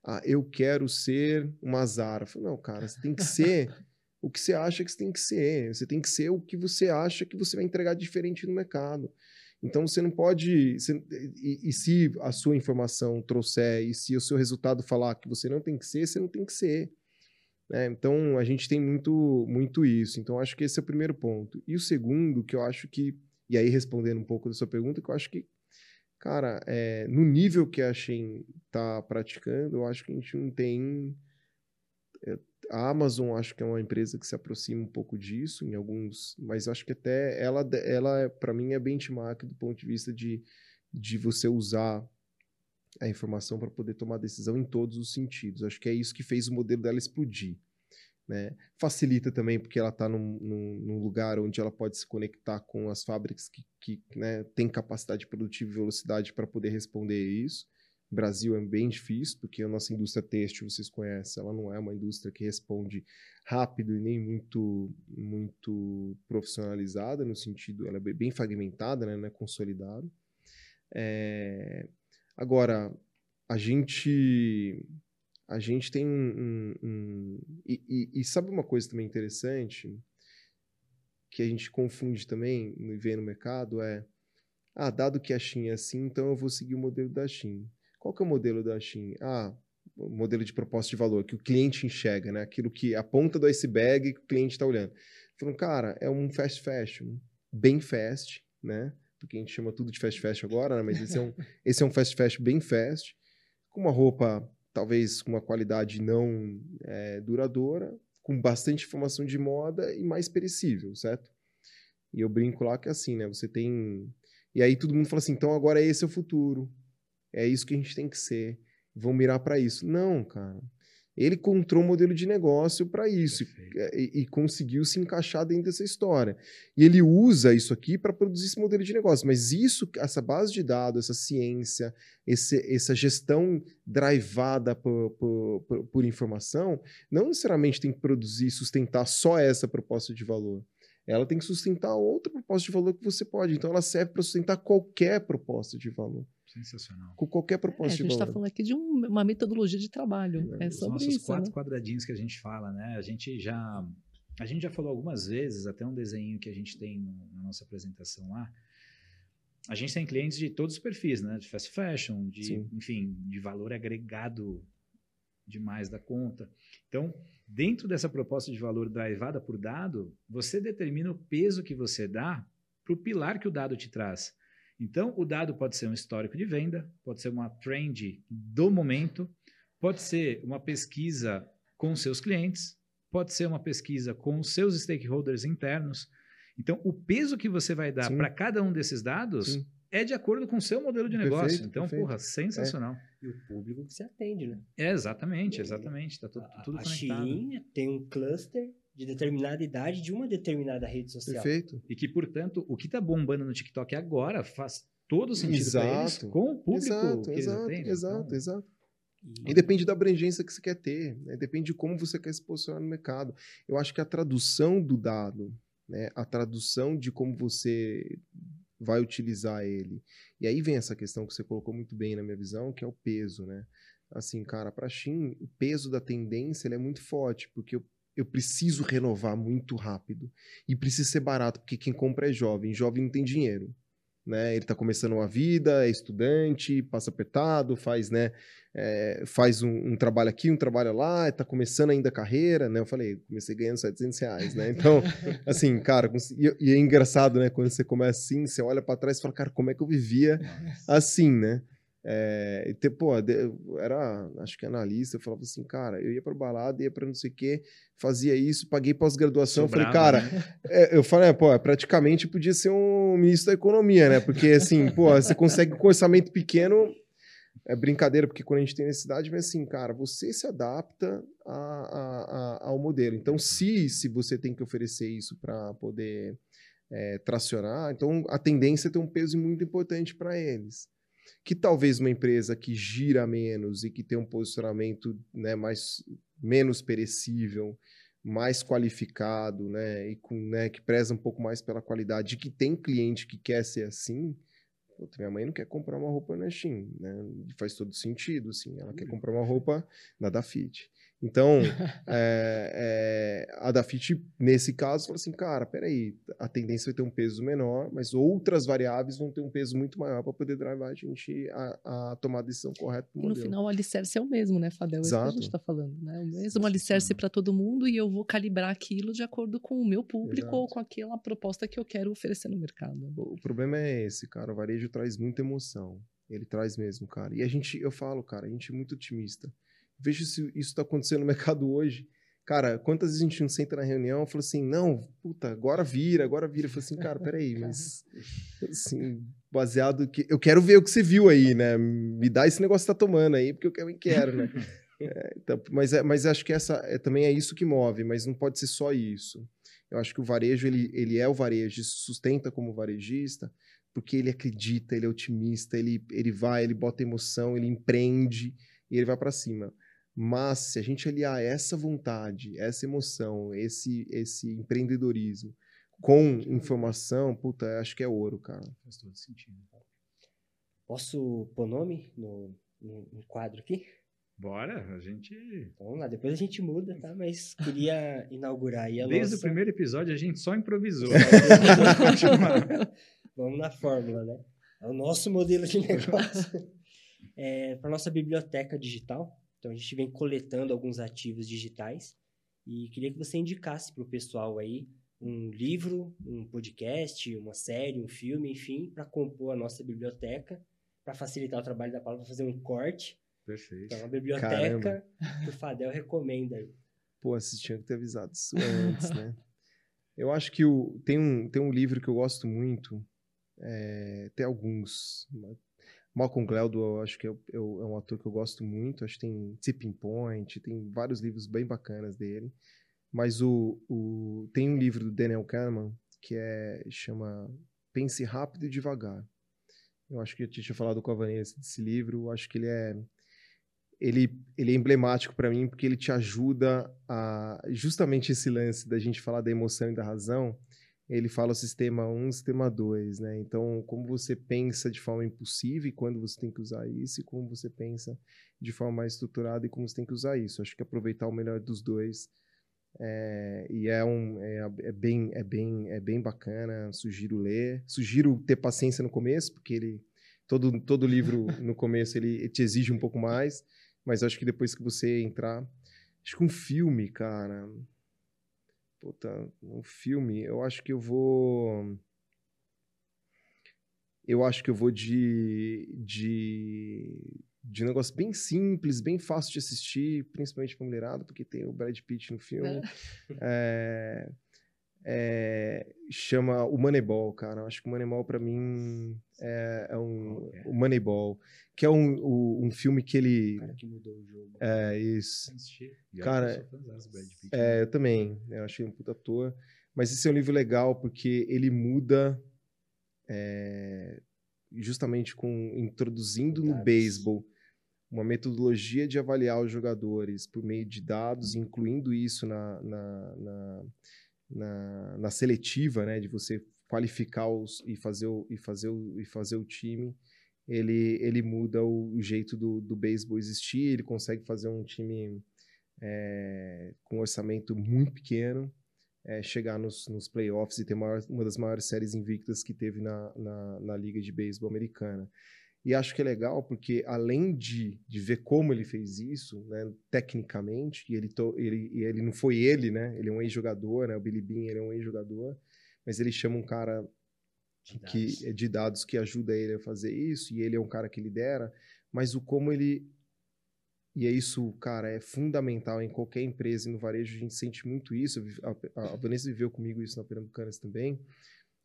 D: Ah, eu quero ser uma Zara. Falo, não, cara, você tem que ser o que você acha que você tem que ser. Você tem que ser o que você acha que você vai entregar diferente no mercado. Então você não pode. Você, e, e, se a sua informação trouxer, e se o seu resultado falar que você não tem que ser, você não tem que ser. Né? Então, a gente tem muito, muito isso. Então, acho que esse é o primeiro ponto. E o segundo, que eu acho que, e aí respondendo um pouco da sua pergunta, que eu acho que, cara, é, no nível que a Shein está praticando, eu acho que a gente não tem. É, a Amazon acho que é uma empresa que se aproxima um pouco disso em alguns, mas acho que até ela, ela para mim é benchmark do ponto de vista de, de você usar a informação para poder tomar decisão em todos os sentidos. Acho que é isso que fez o modelo dela explodir. Né? Facilita também porque ela está num, num, num, lugar onde ela pode se conectar com as fábricas que, que né, têm capacidade produtiva e velocidade para poder responder isso. Brasil é bem difícil, porque a nossa indústria têxtil, vocês conhecem, ela não é uma indústria que responde rápido e nem muito, muito profissionalizada, no sentido, ela é bem fragmentada, né, não é consolidada. É... Agora, a gente a gente tem um. um, um e, e, e, sabe uma coisa também interessante que a gente confunde também e vê no mercado é ah, dado que a Shin é assim, então eu vou seguir o modelo da Shin. Qual que é o modelo da Shin? Ah, o modelo de proposta de valor, que o cliente enxerga, né? Aquilo que a ponta do iceberg que o cliente está olhando. Falando, cara, é um fast fashion, bem fast, né? Porque a gente chama tudo de fast fashion agora, né? Mas esse é um, esse é um fast fashion bem fast, com uma roupa talvez com uma qualidade não é, duradoura, com bastante informação de moda e mais perecível, certo? E eu brinco lá que é assim, né? Você tem. E aí todo mundo fala assim: então agora esse é o futuro. É isso que a gente tem que ser. Vão mirar para isso. Não, cara. Ele encontrou um modelo de negócio para isso e, e, conseguiu se encaixar dentro dessa história. E ele usa isso aqui para produzir esse modelo de negócio. Mas isso, essa base de dados, essa ciência, esse, essa gestão drivada por, por, por, informação, não necessariamente tem que produzir e sustentar só essa proposta de valor ela tem que sustentar outra proposta de valor que você pode. Então, ela serve para sustentar qualquer proposta de valor.
B: Sensacional.
D: Com qualquer proposta
C: é,
D: de valor. A gente
C: está falando aqui de um, uma metodologia de trabalho. É, é sobre
B: nossos
C: isso,
B: quatro
C: né?
B: quadradinhos que a gente fala, né? A gente já a gente já falou algumas vezes, até um desenho que a gente tem no, na nossa apresentação lá. A gente tem clientes de todos os perfis, né? De fast fashion, de, Sim. enfim, de valor agregado demais da conta. Então, dentro dessa proposta de valor drivada por dado, você determina o peso que você dá para o pilar que o dado te traz. Então, o dado pode ser um histórico de venda, pode ser uma trend do momento, pode ser uma pesquisa com seus clientes, pode ser uma pesquisa com seus stakeholders internos. Então, o peso que você vai dar para cada um desses dados Sim. é de acordo com o seu modelo de negócio. Perfeito, então, perfeito. porra, sensacional. É.
A: E o público que se atende, né?
B: É, exatamente, exatamente. Está tudo, tudo
A: a,
B: conectado.
A: A Shein tem um cluster de determinada idade de uma determinada rede social.
D: Perfeito.
B: E que, portanto, o que está bombando no TikTok agora faz todo sentido para eles com o público
D: exato,
B: que
D: exato,
B: eles atendem.
D: Exato, então, exato. E... e depende da abrangência que você quer ter, né? depende de como você quer se posicionar no mercado. Eu acho que a tradução do dado, né? a tradução de como você vai utilizar ele. E aí vem essa questão que você colocou muito bem na minha visão, que é o peso, né? Assim, cara, para Shin, o peso da tendência ele é muito forte, porque eu, eu preciso renovar muito rápido e precisa ser barato, porque quem compra é jovem, jovem não tem dinheiro né? Ele está começando uma vida, é estudante, passa apertado, faz, né? É, faz um, um, trabalho aqui, um trabalho lá, está começando ainda a carreira, né? Eu falei, comecei ganhando 700 reais, né? Então, assim, cara, e, e, é engraçado, né? Quando você começa assim, você olha para trás e fala, cara, como é que eu vivia assim, né? É, e ter, pô, era, acho que analista, eu falava assim, cara, eu ia pra balada, ia pra não sei o quê, fazia isso, paguei pós-graduação, falei, cara, né? é, eu falei, é, pô, praticamente podia ser um ministro da economia, né? Porque, assim, pô, você consegue com orçamento pequeno, é brincadeira, porque quando a gente tem necessidade, mas assim, cara, você se adapta a, a, a, ao modelo. Então, se, se você tem que oferecer isso para poder é, tracionar, então a tendência é ter um peso muito importante para eles que talvez uma empresa que gira menos e que tem um posicionamento né, mais, menos perecível, mais qualificado, né, e com, né, que preza um pouco mais pela qualidade, e que tem cliente que quer ser assim, Puta, minha mãe não quer comprar uma roupa na Shein, né? Faz todo sentido, assim. Ela quer comprar uma roupa na Dafit. Então, é, é, a Dafit, nesse caso, falou assim, cara, peraí, a tendência vai ter um peso menor, mas outras variáveis vão ter um peso muito maior para poder drivar a gente a, a, tomar a decisão correta
C: do No final, o alicerce é o mesmo, né, Fadel? Exato. É isso que a gente está falando, né? O mesmo alicerce para todo mundo e eu vou calibrar aquilo de acordo com o meu público Exato. ou com aquela proposta que eu quero oferecer no mercado.
D: O problema é esse, cara, o varejo traz muita emoção. Ele traz mesmo, cara. E a gente, eu falo, cara, a gente é muito otimista vejo se isso está acontecendo no mercado hoje. Cara, quantas vezes a gente não senta na reunião e fala assim, não, puta, agora vira, agora vira. Eu falei assim, cara, peraí, mas assim, baseado que. Eu quero ver o que você viu aí, né? Me dá esse negócio que tá tomando aí, porque eu também quero, né? É, então, mas, é, mas acho que essa é, também é isso que move, mas não pode ser só isso. Eu acho que o varejo, ele, ele é o varejo, se sustenta como varejista, porque ele acredita, ele é otimista, ele, ele vai, ele bota emoção, ele empreende e ele vai para cima. Mas se a gente aliar essa vontade, essa emoção, esse, esse empreendedorismo com informação, puta, acho que é ouro, cara.
B: Faz todo sentido.
A: Posso pôr nome no, no, no quadro aqui?
B: Bora, a gente.
A: Então, vamos lá, depois a gente muda, tá? Mas queria inaugurar aí a
B: Desde
A: nossa...
B: o primeiro episódio a gente só improvisou.
A: vamos na fórmula, né? É o nosso modelo de negócio. é, Para nossa biblioteca digital. Então, a gente vem coletando alguns ativos digitais. E queria que você indicasse para o pessoal aí um livro, um podcast, uma série, um filme, enfim, para compor a nossa biblioteca, para facilitar o trabalho da Paula, para fazer um corte
B: Perfeito.
A: então, a biblioteca Caramba. que o Fadel recomenda aí.
D: Pô, vocês tinham que ter avisado isso antes, né? Eu acho que o, tem, um, tem um livro que eu gosto muito, é, tem alguns. Malcolm Gladwell, eu acho que é, é, é, um ator que eu gosto muito. Acho que tem Tipping Point, tem vários livros bem bacanas dele. Mas o, o tem um livro do Daniel Kahneman que é chama Pense Rápido e Devagar. Eu acho que eu tinha falado com a Vanessa desse livro. Eu acho que ele é ele, ele é emblemático para mim porque ele te ajuda a justamente esse lance da gente falar da emoção e da razão. Ele fala sistema 1, sistema 2, né? Então, como você pensa de forma impulsiva e quando você tem que usar isso, e como você pensa de forma mais estruturada e como você tem que usar isso. Acho que aproveitar o melhor dos dois é, e é, um, é, é, bem, é, bem, é bem bacana, sugiro ler. Sugiro ter paciência no começo, porque ele todo, todo livro no começo ele te exige um pouco mais. Mas acho que depois que você entrar. Acho que um filme, cara. Puta, um filme. Eu acho que eu vou. Eu acho que eu vou de. de. de um negócio bem simples, bem fácil de assistir, principalmente pra mulherada, porque tem o Brad Pitt no filme. é, é, chama o Moneyball, cara. Eu acho que o Moneyball para mim é, é um o Moneyball, que é um, um, um, filme que ele.
A: O cara que mudou o jogo.
D: É isso. Cara, é, eu também. Eu achei um puta ator. Mas esse é um livro legal porque ele muda é, justamente com introduzindo no beisebol uma metodologia de avaliar os jogadores por meio de dados, incluindo isso na, na, na na, na seletiva, né, de você qualificar os, e, fazer o, e, fazer o, e fazer o time, ele, ele muda o, jeito do, do beisebol existir, ele consegue fazer um time é, com um orçamento muito pequeno, é, chegar nos, nos playoffs e ter maior, uma das maiores séries invictas que teve na, na, na Liga de Beisebol Americana. E acho que é legal porque, além de, de ver como ele fez isso, né, tecnicamente, e ele, to, ele, ele não foi ele, né? Ele é um ex-jogador, né? O Billy Bean ele é um ex-jogador, mas ele chama um cara de que dados. É de dados que ajuda ele a fazer isso, e ele é um cara que lidera, mas o como ele. E é isso, cara, é fundamental em qualquer empresa e no varejo a gente sente muito isso. A, a Vanessa viveu comigo isso na Pernambucanas também.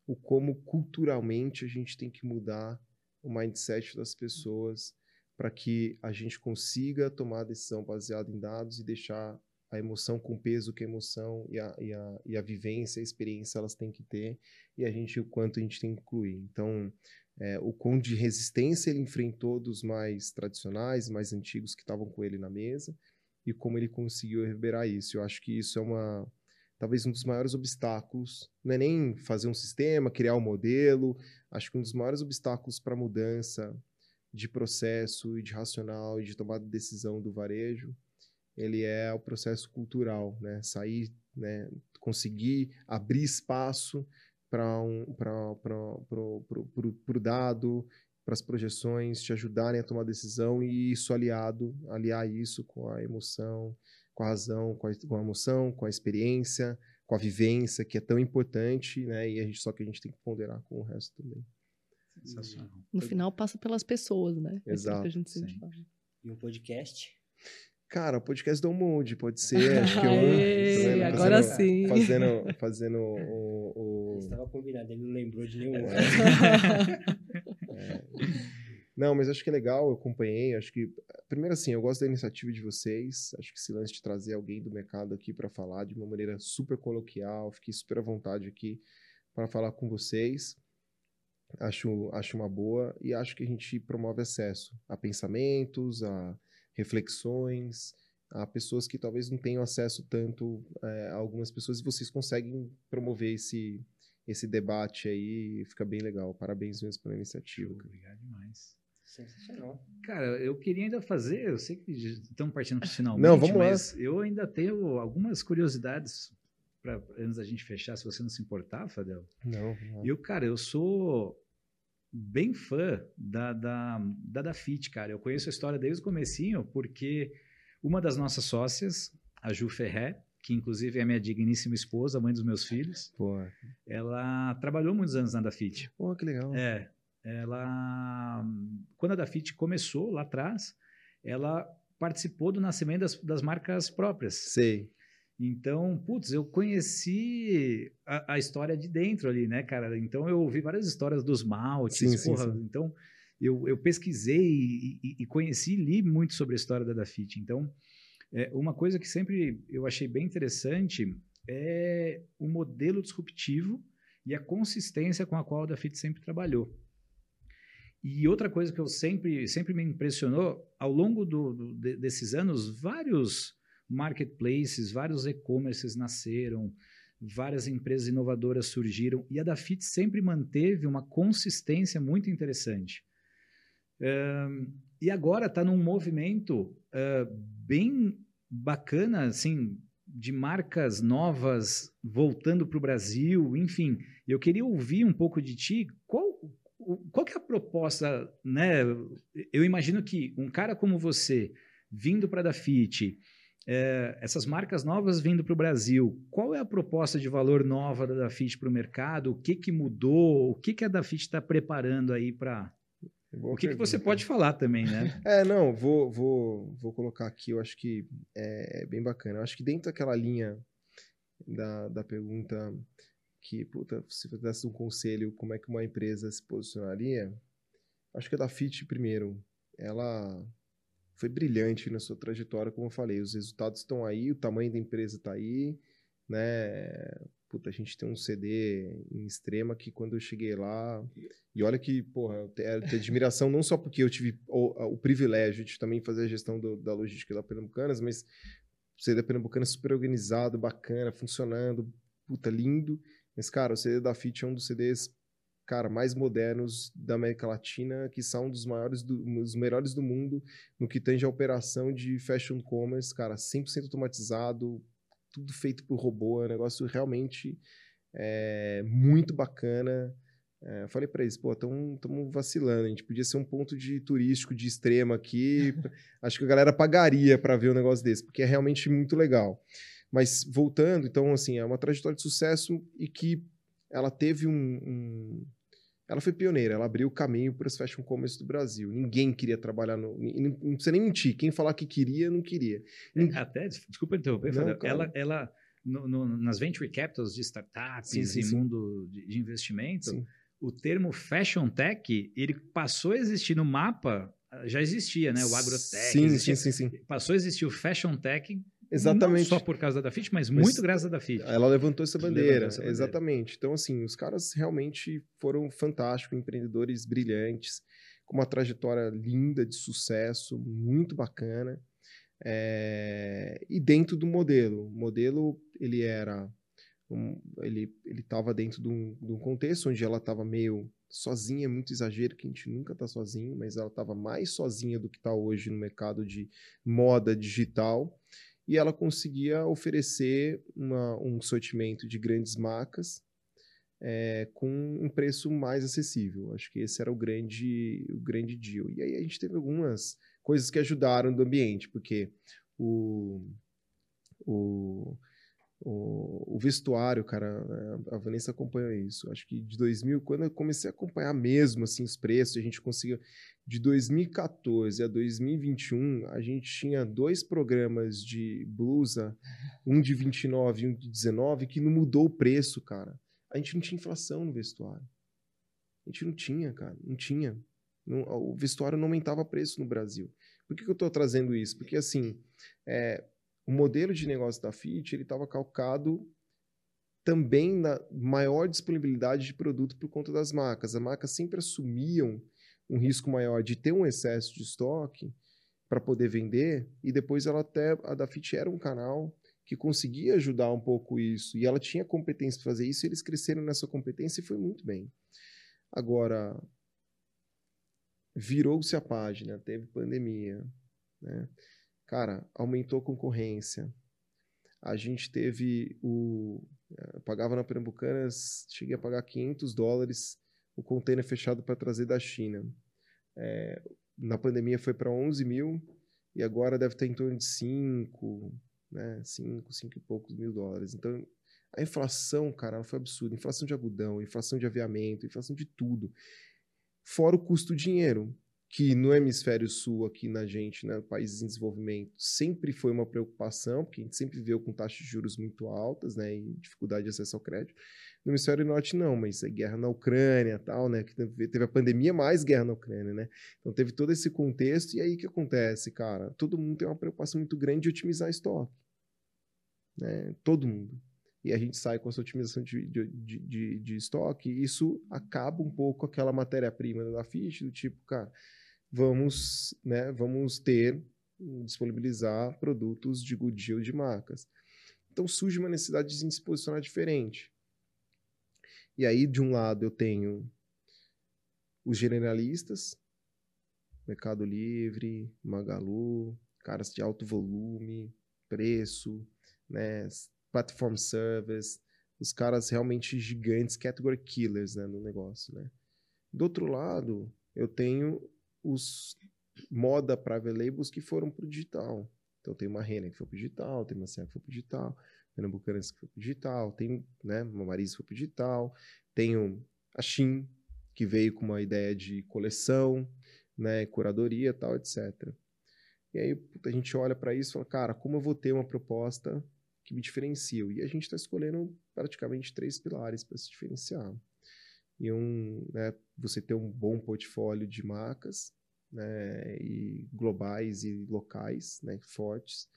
D: O como culturalmente a gente tem que mudar o mindset das pessoas para que a gente consiga tomar a decisão baseada em dados e deixar a emoção com o peso que a emoção e a, e a, e a vivência, a experiência elas têm que ter e a gente o quanto a gente tem que incluir. Então, é, o quão de resistência ele enfrentou dos mais tradicionais, mais antigos que estavam com ele na mesa e como ele conseguiu reverberar isso. Eu acho que isso é uma talvez um dos maiores obstáculos, não é nem fazer um sistema, criar um modelo, acho que um dos maiores obstáculos para a mudança de processo e de racional e de tomada de decisão do varejo, ele é o processo cultural, né? Sair, né? conseguir abrir espaço para um, o dado, para as projeções te ajudarem a tomar decisão e isso aliado, aliar isso com a emoção, com a razão, com a, com a emoção, com a experiência, com a vivência, que é tão importante, né? E a gente só que a gente tem que ponderar com o resto também.
C: Sensacional. No final passa pelas pessoas, né?
D: É Exato.
C: É que a gente sempre fala.
A: E um podcast?
D: Cara, o podcast do Mundo pode ser, acho que eu,
C: Aê, fazendo, agora
D: fazendo,
C: sim.
D: Fazendo, fazendo o, o...
A: Estava combinado, ele não lembrou de nenhum.
D: É. é. Não, mas acho que é legal, eu acompanhei, acho que primeiro assim, eu gosto da iniciativa de vocês. Acho que esse lance de trazer alguém do mercado aqui para falar de uma maneira super coloquial, fiquei super à vontade aqui para falar com vocês. Acho, acho uma boa e acho que a gente promove acesso a pensamentos, a reflexões, a pessoas que talvez não tenham acesso tanto é, a algumas pessoas e vocês conseguem promover esse, esse debate aí, fica bem legal. Parabéns mesmo pela iniciativa.
B: Obrigado demais.
A: Sensacional.
B: Cara, eu queria ainda fazer, eu sei que estamos partindo para o finalmente,
D: não, vamos
B: mas
D: lá.
B: eu ainda tenho algumas curiosidades para antes da gente fechar, se você não se importar, Fadel.
D: Não. não.
B: Eu, cara, eu sou bem fã da, da, da Dafit, cara. Eu conheço a história desde o comecinho, porque uma das nossas sócias, a Ju Ferré, que inclusive é minha digníssima esposa, mãe dos meus filhos,
D: Pô,
B: ela trabalhou muitos anos na Dafit.
D: Pô que legal.
B: É, ela, quando a Dafit começou lá atrás, ela participou do nascimento das, das marcas próprias.
D: Sei.
B: Então, putz, eu conheci a, a, história de dentro ali, né, cara? Então, eu ouvi várias histórias dos maltes,
D: sim,
B: porra.
D: Sim, sim.
B: Então, eu, eu pesquisei e, e, e, conheci li muito sobre a história da Dafit. Então, é, uma coisa que sempre eu achei bem interessante é o modelo disruptivo e a consistência com a qual a Dafit sempre trabalhou. E outra coisa que eu sempre, sempre me impressionou, ao longo do, do, de, desses anos, vários marketplaces, vários e-commerces nasceram, várias empresas inovadoras surgiram, e a Dafit sempre manteve uma consistência muito interessante. Uh, e agora está num movimento uh, bem bacana, assim, de marcas novas voltando para o Brasil, enfim. Eu queria ouvir um pouco de ti, qual, qual que é a proposta, né? Eu imagino que um cara como você, vindo para a Dafit, é, essas marcas novas vindo para o Brasil, qual é a proposta de valor nova da Dafit para o mercado? O que, que mudou? O que, que a Dafit está preparando aí para... O que, que, você pode falar também, né?
D: É, não, vou, vou, vou colocar aqui, eu acho que é bem bacana. Eu acho que dentro daquela linha da, da pergunta que, puta, se você desse um conselho, como é que uma empresa se posicionaria? Acho que a Dafit, primeiro, ela foi brilhante na sua trajetória, como eu falei. Os resultados estão aí, o tamanho da empresa está aí, né? Puta, a gente tem um CD em extrema que quando eu cheguei lá. E olha que, porra, eu tenho, admiração não só porque eu tive o, o privilégio de também fazer a gestão do, da logística da Pernambucanas, mas o CD da Pernambucana super organizado, bacana, funcionando, puta, lindo. Mas, cara, o CD da FIT é um dos CDs cara, mais modernos da América Latina, que são um dos maiores, do, os melhores do mundo no que tange a operação de fashion commerce, cara, 100% automatizado, tudo feito por robô, é um negócio realmente é, muito bacana. É, eu falei para eles, pô, estamos vacilando, a gente podia ser um ponto de turístico de extrema aqui, acho que a galera pagaria para ver um negócio desse, porque é realmente muito legal. Mas voltando, então, assim, é uma trajetória de sucesso e que ela teve um, um ela foi pioneira, ela abriu o caminho para os fashion commerce do Brasil. Ninguém queria trabalhar no. Não precisa nem mentir. Quem falar que queria, não queria.
B: É, até, desculpa interromper, não, ela, ela no, no, nas venture capitals de startups sim, sim, e sim. mundo de, de investimento, o termo fashion tech ele passou a existir no mapa, já existia, né? O agrotech.
D: Sim, existia, sim, sim, sim.
B: Passou a existir o fashion tech
D: Exatamente.
B: Não só por causa da Dafit, mas, mas muito graças à Dafit.
D: Ela levantou essa bandeira, essa bandeira, exatamente. Então, assim, os caras realmente foram fantásticos, empreendedores brilhantes, com uma trajetória linda de sucesso, muito bacana. É... E dentro do modelo, o modelo ele era, um... ele ele estava dentro de um, de um contexto onde ela estava meio sozinha, é muito exagero que a gente nunca está sozinho, mas ela estava mais sozinha do que está hoje no mercado de moda digital e ela conseguia oferecer uma, um sortimento de grandes marcas é, com um preço mais acessível. Acho que esse era o grande, o grande deal. E aí a gente teve algumas coisas que ajudaram do ambiente, porque o, o o, o, vestuário, cara, a Vanessa acompanhou isso. Acho que de 2000, quando eu comecei a acompanhar mesmo assim os preços, a gente conseguiu de 2014 a 2021, a gente tinha dois programas de blusa, um de 29 e um de 19, que não mudou o preço, cara. A gente não tinha inflação no vestuário. A gente não tinha, cara, não tinha. Não, o vestuário não aumentava preço no Brasil. Por que, que eu estou trazendo isso? Porque, assim, é, o modelo de negócio da Fit estava calcado também na maior disponibilidade de produto por conta das marcas. As marcas sempre assumiam um risco maior de ter um excesso de estoque para poder vender, e depois ela até a da Fit era um canal que conseguia ajudar um pouco isso, e ela tinha competência para fazer isso, e eles cresceram nessa competência e foi muito bem. Agora, virou-se a página, teve pandemia, né? Cara, aumentou a concorrência. A gente teve o. Eu eh, pagava na Pernambucanas, cheguei a pagar 500 dólares o container fechado para trazer da China. É, na pandemia foi para 11 mil e agora deve estar em torno de 5, né? 5, 5 e poucos mil dólares. Então, a inflação, cara, foi absurda. Inflação de algodão, inflação de aviamento, inflação de tudo. Fora o custo do dinheiro que no hemisfério sul, aqui na gente, né, países em desenvolvimento, sempre foi uma preocupação, porque a gente sempre viveu com taxas de juros muito altas, né, e dificuldade de acesso ao crédito. No hemisfério norte não, mas é guerra na Ucrânia, tal, né, que teve a pandemia mais guerra na Ucrânia, né? Então teve todo esse contexto e aí o que acontece, cara? Todo mundo tem uma preocupação muito grande de otimizar estoque, né? Todo mundo. E a gente sai com essa otimização de, de, de, de, estoque, isso acaba um pouco aquela matéria-prima da ficha, do tipo, cara, vamos, né, vamos ter, disponibilizar produtos de Goodyear de marcas. Então surge uma necessidade de se posicionar diferente. E aí, de um lado, eu tenho os generalistas, Mercado Livre, Magalu, caras de alto volume, preço, né, platform service, os caras realmente gigantes, category killers né, no negócio. Né? Do outro lado, eu tenho os moda private labels que foram para o digital. Então tem uma Renner que foi para o digital, tem uma Serra que foi para o digital, Pernambucanas que foi para o digital, tem né, uma Marisa que foi para o digital, tem a Shin, que veio com uma ideia de coleção, né, curadoria tal, etc. E aí a gente olha para isso e fala, cara, como eu vou ter uma proposta que me diferencia? E a gente está escolhendo praticamente três pilares para se diferenciar e um, né, você ter um bom portfólio de marcas, né, e globais e locais, né, fortes.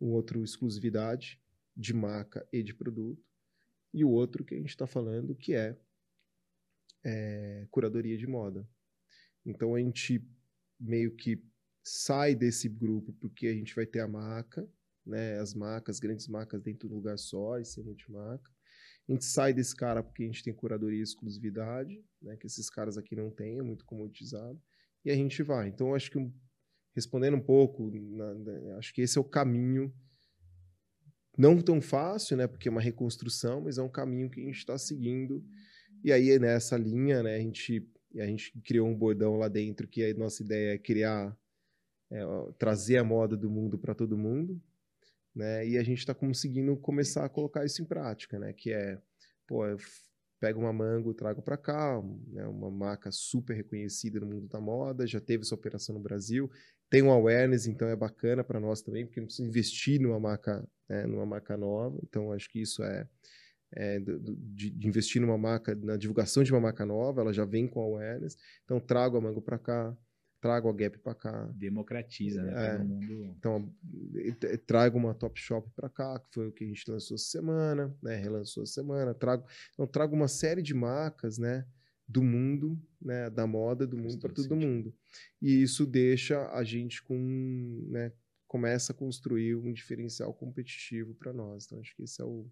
D: Um outro, exclusividade de marca e de produto. E o outro que a gente está falando, que é, é curadoria de moda. Então a gente meio que sai desse grupo porque a gente vai ter a marca, né, as marcas, grandes marcas dentro de um lugar só, e ser multimarca. A gente sai desse cara porque a gente tem curadoria e exclusividade, né, que esses caras aqui não têm, é muito comoditizado, e a gente vai. Então, acho que, respondendo um pouco, na, na, acho que esse é o caminho, não tão fácil, né, porque é uma reconstrução, mas é um caminho que a gente está seguindo, e aí nessa linha, né, a gente, a gente criou um bordão lá dentro, que a nossa ideia é criar, é, trazer a moda do mundo para todo mundo, né? E a gente está conseguindo começar a colocar isso em prática, né? Que é, pô, eu pego uma mango, trago para cá, né? uma marca super reconhecida no mundo da moda, já teve essa operação no Brasil, tem um awareness, então é bacana para nós também, porque não precisa investir numa marca, né? numa marca nova. Então acho que isso é, é de, de, investir numa marca, na divulgação de uma marca nova, ela já vem com awareness. Então trago a mango para cá, trago a Gap para cá.
B: Democratiza, né?
D: É, mundo... Então, trago uma Top Shop para cá, que foi o que a gente lançou essa semana, né? Relançou essa semana. Trago, então, trago uma série de marcas, né? Do mundo, né? Da moda do mundo para todo sentido. mundo. E isso deixa a gente com, né? Começa a construir um diferencial competitivo para nós. Então, acho que esse é o,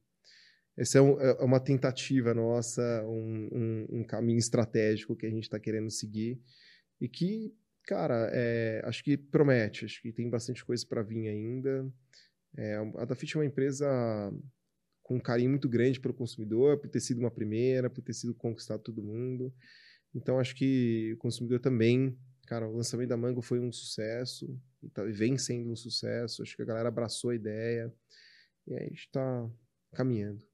D: essa é, um, é, uma tentativa nossa, um, um, um caminho estratégico que a gente está querendo seguir e que Cara, é, acho que promete, acho que tem bastante coisa para vir ainda. É, a Dafit é uma empresa com um carinho muito grande pelo consumidor, por ter sido uma primeira, por ter sido conquistado todo mundo. Então, acho que o consumidor também, cara, o lançamento da Mango foi um sucesso, e tá, vem sendo um sucesso. Acho que a galera abraçou a ideia, e aí a gente está caminhando.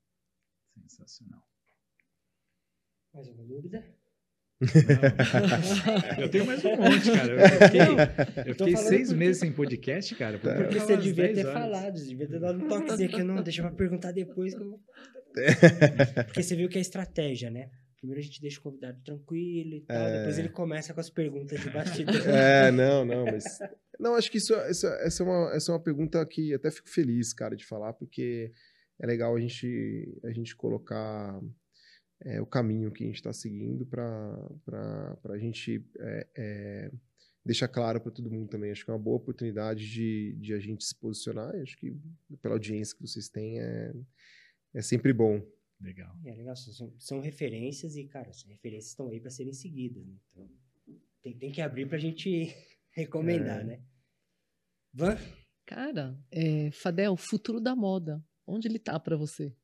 B: Sensacional.
A: Mais alguma dúvida?
B: Eu tenho mais um monte, cara. Eu fiquei, eu fiquei seis porque... meses sem podcast, cara.
A: Porque, porque você devia ter horas. falado, devia ter dado um toquezinho aqui. Não, deixa eu perguntar depois. Porque você viu que é estratégia, né? Primeiro a gente deixa o convidado tranquilo e tal, é... depois ele começa com as perguntas de bastidor.
D: É, não, não, mas Não, acho que isso, essa, essa, é uma, essa é uma pergunta que até fico feliz, cara, de falar, porque é legal a gente, a gente colocar é, o caminho que a gente está seguindo para a gente é, é, deixar claro para todo mundo também. Acho que é uma boa oportunidade de, de a gente se posicionar. E acho que pela audiência que vocês têm é, é sempre bom.
B: Legal.
A: É legal, são, são referências e, cara, as referências estão aí para serem seguidas. Né? Então, tem, tem que abrir para a gente recomendar, é. né? Van?
C: Cara, é, Fadel, futuro da moda. Onde ele tá para você?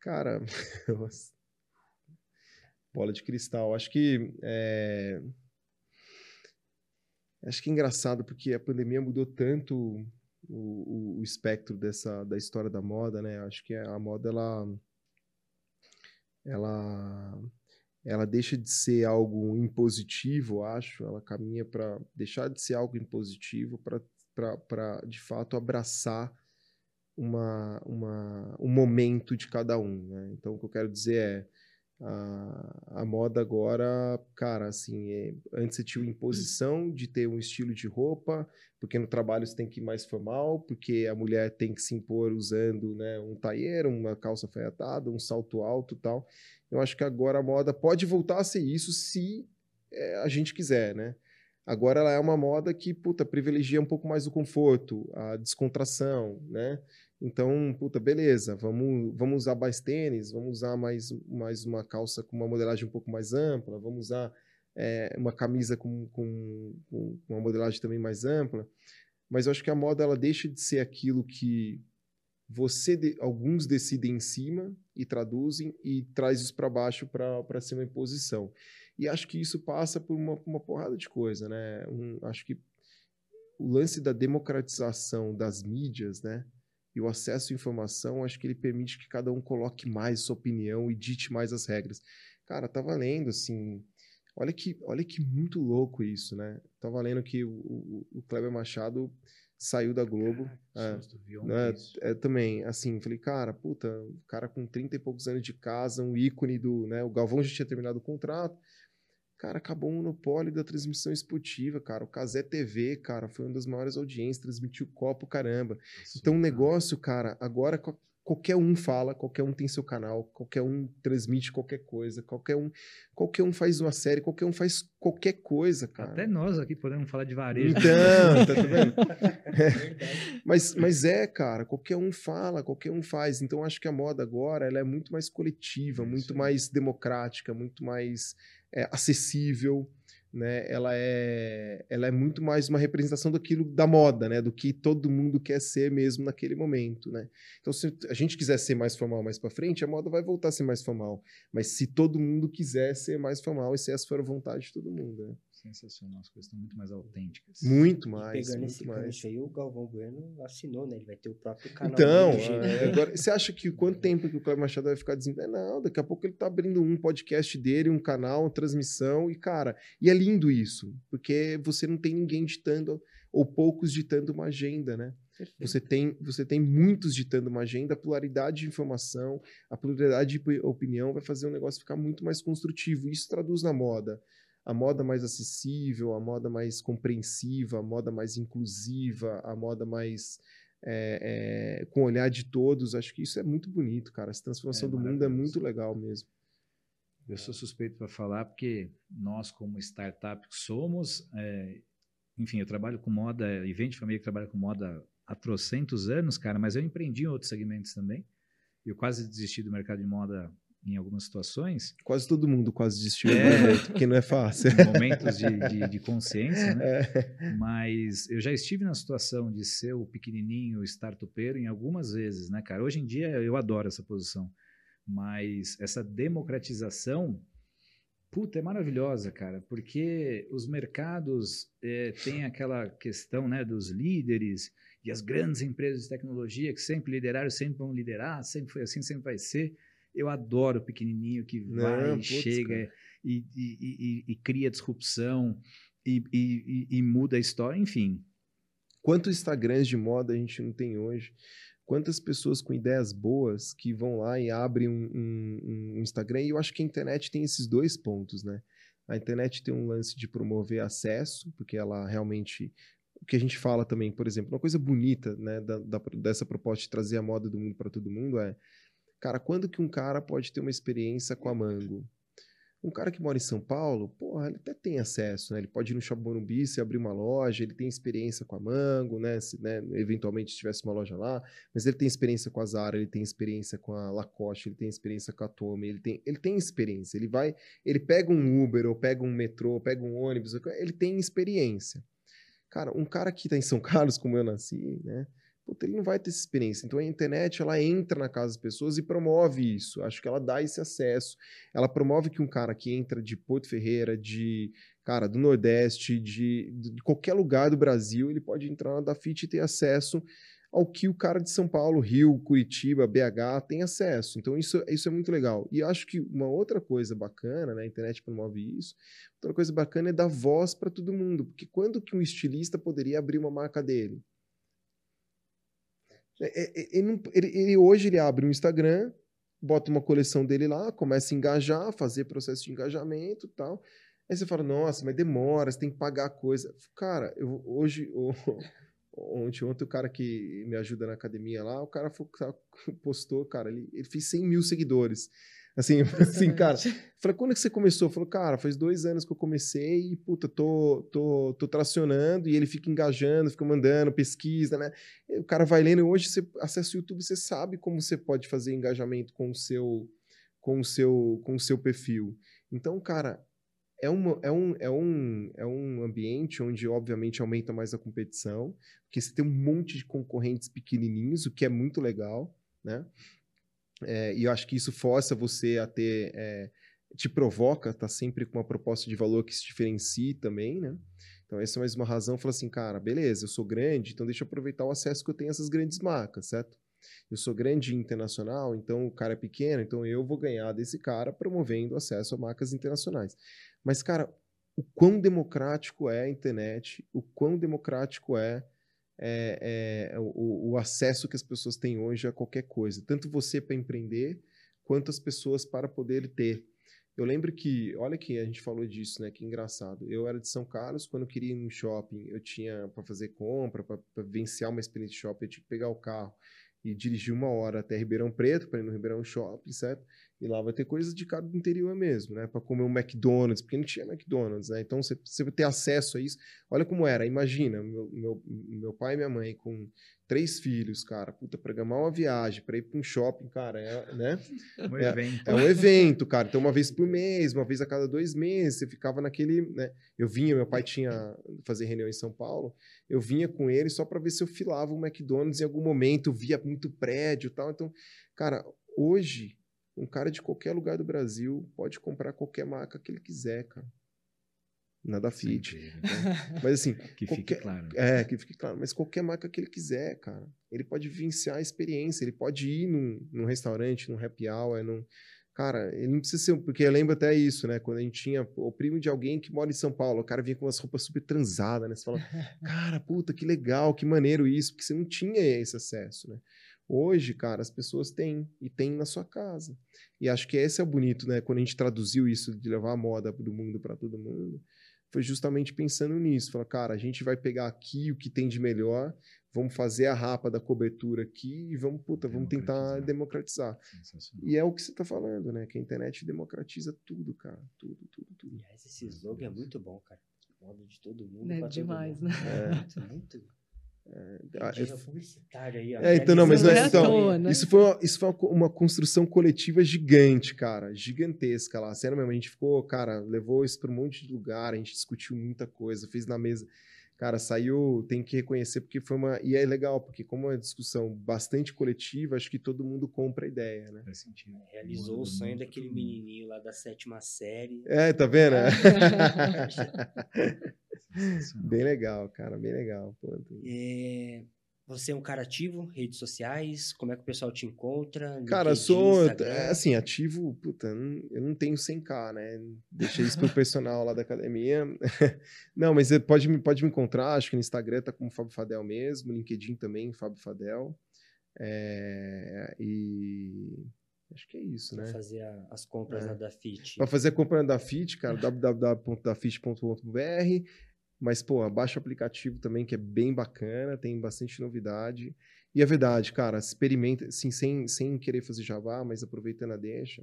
D: Cara, bola de cristal. Acho que é... acho que é engraçado porque a pandemia mudou tanto o, o, o, espectro dessa da história da moda, né? Acho que a moda ela ela ela deixa de ser algo impositivo, acho, ela caminha para deixar de ser algo impositivo para de fato abraçar uma, uma, um momento de cada um. Né? Então, o que eu quero dizer é a, a moda agora, cara, assim, é, antes você tinha imposição de ter um estilo de roupa, porque no trabalho você tem que ir mais formal, porque a mulher tem que se impor usando né, um tailleur, uma calça alfaiatada, um salto alto tal. Eu acho que agora a moda pode voltar a ser isso se é, a gente quiser, né? Agora ela é uma moda que, puta, privilegia um pouco mais o conforto, a descontração, né? Então, puta, beleza, vamos, vamos usar mais tênis, vamos usar mais, mais uma calça com uma modelagem um pouco mais ampla, vamos usar é, uma camisa com, com, com, uma modelagem também mais ampla. Mas eu acho que a moda ela deixa de ser aquilo que você de, alguns decidem em cima e traduzem e traz isso para baixo para ser uma imposição. E acho que isso passa por uma, uma porrada de coisa, né? Um, acho que o lance da democratização das mídias, né? E o acesso à informação, acho que ele permite que cada um coloque mais sua opinião e dite mais as regras. Cara, tá valendo, assim. Olha que, olha que muito louco isso, né? Tá valendo que o, o, o Kleber Machado saiu da Globo.
B: Cara,
D: é, né, é, também, assim, falei, cara, puta, cara com 30 e poucos anos de casa, um ícone do, né? O Galvão já tinha terminado o contrato. Cara, acabou o monopólio da transmissão esportiva, cara. O Casé TV, cara, foi uma das maiores audiências, transmitiu copo, caramba. Isso, então, o negócio, cara, agora qualquer um fala, qualquer um tem seu canal, qualquer um transmite qualquer coisa, qualquer um, qualquer um faz uma série, qualquer um faz qualquer coisa, cara.
B: Até nós aqui podemos falar de varejo.
D: Então, tá vendo? É. Mas, mas é, cara, qualquer um fala, qualquer um faz. Então, acho que a moda agora ela é muito mais coletiva, é muito mais democrática, muito mais é, acessível, né? Ela é, ela é muito mais uma representação daquilo da moda, né? Do que todo mundo quer ser mesmo naquele momento, né? Então, se a gente quiser ser mais formal mais para frente, a moda vai voltar a ser mais formal. Mas se todo mundo quiser ser mais formal, essa for a vontade de todo mundo, né?
B: Sensacional, as coisas estão muito mais autênticas.
D: Muito mais.
A: E pegando
D: muito
A: esse
D: mais.
A: aí, o Galvão Bueno assinou, né? Ele vai ter o próprio canal.
D: Então, é, agora, você acha que quanto tempo que o Cleber Machado vai ficar dizendo? É, não, daqui a pouco ele tá abrindo um podcast dele, um canal, uma transmissão, e cara, e é lindo isso, porque você não tem ninguém ditando, ou poucos ditando uma agenda, né? Você tem, você tem muitos ditando uma agenda, a pluralidade de informação, a pluralidade de opinião vai fazer o negócio ficar muito mais construtivo. Isso traduz na moda a moda mais acessível, a moda mais compreensiva, a moda mais inclusiva, a moda mais é, é, com o olhar de todos. Acho que isso é muito bonito, cara. Essa transformação é do mundo é muito legal mesmo.
B: Eu sou suspeito para falar porque nós, como startup, somos. É, enfim, eu trabalho com moda, e vem de família que trabalha com moda há trocentos anos, cara, mas eu empreendi em outros segmentos também. Eu quase desisti do mercado de moda em algumas situações.
D: Quase todo mundo quase desistiu é, momento, porque não é fácil.
B: Momentos de, de, de consciência, né? É. Mas eu já estive na situação de ser o pequenininho startupeiro em algumas vezes, né, cara? Hoje em dia eu adoro essa posição, mas essa democratização, puta, é maravilhosa, cara, porque os mercados é, têm aquela questão, né, dos líderes e as grandes empresas de tecnologia que sempre lideraram, sempre vão liderar, sempre foi assim, sempre vai ser. Eu adoro o pequenininho que vai, Não, chega e, e, e, e, cria disrupção e, muda a história, enfim.
D: Quantos Instagrams de moda a gente não tem hoje? Quantas pessoas com ideias boas que vão lá e abrem um, um, um Instagram? E eu acho que a internet tem esses dois pontos, né? A internet tem um lance de promover acesso, porque ela realmente o que a gente fala também, por exemplo, uma coisa bonita né, da, da, dessa proposta de trazer a moda do mundo para todo mundo é, cara, quando que um cara pode ter uma experiência com a Mango? Um cara que mora em São Paulo, porra, ele até tem acesso, né? Ele pode ir no Shopping Morumbi, se abrir uma loja, ele tem experiência com a Mango, né? Se, né? eventualmente se tivesse uma loja lá, mas ele tem experiência com a Zara, ele tem experiência com a Lacoste, ele tem experiência com a Tommy, ele tem, ele tem experiência. Ele vai, ele pega um Uber, ou pega um metrô, ou pega um ônibus, ele tem experiência. Cara, um cara que tá em São Carlos, como eu nasci, né? Puta, ele não vai ter essa experiência. Então a internet ela entra na casa das pessoas e promove isso. Acho que ela dá esse acesso. Ela promove que um cara que entra de Porto Ferreira, de cara do Nordeste, de, de qualquer lugar do Brasil, ele pode entrar na Dafit e ter acesso ao que o cara de São Paulo, Rio, Curitiba, BH tem acesso. Então isso, isso é muito legal. E acho que uma outra coisa bacana, né, a internet promove isso. Outra coisa bacana é dar voz para todo mundo, porque quando que um estilista poderia abrir uma marca dele? É, é, é, ele, ele, ele, hoje ele abre um Instagram, bota uma coleção dele lá, começa a engajar, fazer processo de engajamento tal. Aí você fala, nossa, mas demora, você tem que pagar coisa. Cara, eu, hoje, ontem, ontem o cara que me ajuda na academia lá, o cara postou, cara, ele, ele fez 100 mil seguidores. Assim, assim, cara. Falei, quando é que você começou? Falou, cara, faz dois anos que eu comecei e, puta, tô, tô, tô tracionando e ele fica engajando, fica mandando pesquisa, né? E o cara vai lendo. E hoje você acessa o YouTube, você sabe como você pode fazer engajamento com o seu, com o seu, com o seu perfil. Então, cara, é, uma, é, um, é, um, é um ambiente onde, obviamente, aumenta mais a competição, porque você tem um monte de concorrentes pequenininhos, o que é muito legal, né? É, e eu acho que isso força você a ter, é, te provoca, tá sempre com uma proposta de valor que se diferencie também, né? Então, essa é mais uma razão, fala assim, cara, beleza, eu sou grande, então deixa eu aproveitar o acesso que eu tenho a essas grandes marcas, certo? Eu sou grande internacional, então o cara é pequeno, então eu vou ganhar desse cara promovendo acesso a marcas internacionais. Mas, cara, o quão democrático é a internet, o quão democrático é é, é, o, o, acesso que as pessoas têm hoje a qualquer coisa, tanto você para empreender, quanto as pessoas para poder ter. Eu lembro que, olha que a gente falou disso, né? Que engraçado. Eu era de São Carlos, quando eu queria ir no shopping, eu tinha para fazer compra, para vivenciar uma experiência de shopping, eu tinha que pegar o carro e dirigir uma hora até Ribeirão Preto, para ir no Ribeirão Shopping, certo? E lá vai ter coisas de cara do interior mesmo, né? Para comer um McDonald's, porque não tinha McDonald's, né? Então você, você ter acesso a isso. Olha como era, imagina, meu, meu, meu pai e minha mãe com três filhos, cara, puta, programar uma viagem para ir para um shopping, cara, é, né?
B: Um é, evento.
D: É um evento, cara. Então, uma vez por mês, uma vez a cada dois meses, você ficava naquele, né? Eu vinha, meu pai tinha fazer reunião em São Paulo, eu vinha com ele só para ver se eu filava o um McDonald's em algum momento, via muito prédio, tal. Então, cara, hoje um cara de qualquer lugar do Brasil pode comprar qualquer marca que ele quiser, cara. Nada fit. Então, mas assim.
B: que qualquer, fique claro.
D: É, que fique claro. Mas qualquer marca que ele quiser, cara. Ele pode vivenciar a experiência. Ele pode ir num, num restaurante, num happy hour, num. Cara, ele não precisa ser. Porque eu lembro até isso, né? Quando a gente tinha o primo de alguém que mora em São Paulo, o cara vinha com umas roupas super transadas, né? Você fala, cara, puta, que legal, que maneiro isso, porque você não tinha esse acesso, né? Hoje, cara, as pessoas têm e têm na sua casa. E acho que esse é o bonito, né? Quando a gente traduziu isso de levar a moda do mundo para todo mundo, foi justamente pensando nisso. Falar, cara, a gente vai pegar aqui o que tem de melhor, vamos fazer a rapa da cobertura aqui e vamos, puta, vamos tentar democratizar. E é o que você está falando, né? Que a internet democratiza tudo, cara. Tudo, tudo, tudo.
A: Aliás, esse slogan é muito bom, cara. Moda de todo mundo.
C: É demais,
A: mundo.
C: né?
A: É. muito.
D: É,
A: publicitário aí, ó.
D: É, então, não, mas não é, então, toa, né? isso, foi uma, isso foi uma construção coletiva gigante, cara, gigantesca lá. Sério mesmo, a gente ficou, cara, levou isso para um monte de lugar, a gente discutiu muita coisa, fez na mesa. Cara, saiu, tem que reconhecer, porque foi uma. E é legal, porque como é uma discussão bastante coletiva, acho que todo mundo compra a ideia, né?
B: Faz sentido.
A: Realizou o sonho daquele menininho lá da sétima série.
D: É, tá vendo? Bem legal, cara, bem legal.
A: É, você é um cara ativo, redes sociais, como é que o pessoal te encontra?
D: Cara, sou, é, assim, ativo, puta, eu não tenho 100k, né? Deixei isso pro personal lá da academia. não, mas você pode, pode me encontrar, acho que no Instagram tá como Fábio Fadel mesmo, LinkedIn também, Fábio Fadel. É, e Acho que é isso,
A: pra
D: né?
A: fazer a, as compras é. na Dafit.
D: Para fazer a compra na Dafit, cara, www.dafit.com.br Mas, pô, baixa o aplicativo também, que é bem bacana, tem bastante novidade. E é verdade, cara, experimenta, assim, sem, sem querer fazer Java, mas aproveitando a deixa,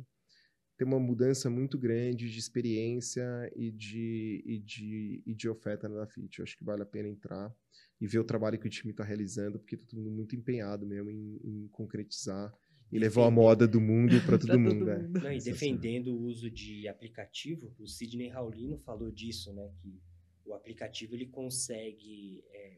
D: tem uma mudança muito grande de experiência e de, e de, e de oferta na Fit. Eu acho que vale a pena entrar e ver o trabalho que o time está realizando, porque está todo mundo muito empenhado mesmo em, em concretizar e levou a moda do mundo para todo, todo, mundo.
A: Né? Não, e defendendo o uso de aplicativo, o Sidney Raulino falou disso, né? Que o aplicativo ele consegue é,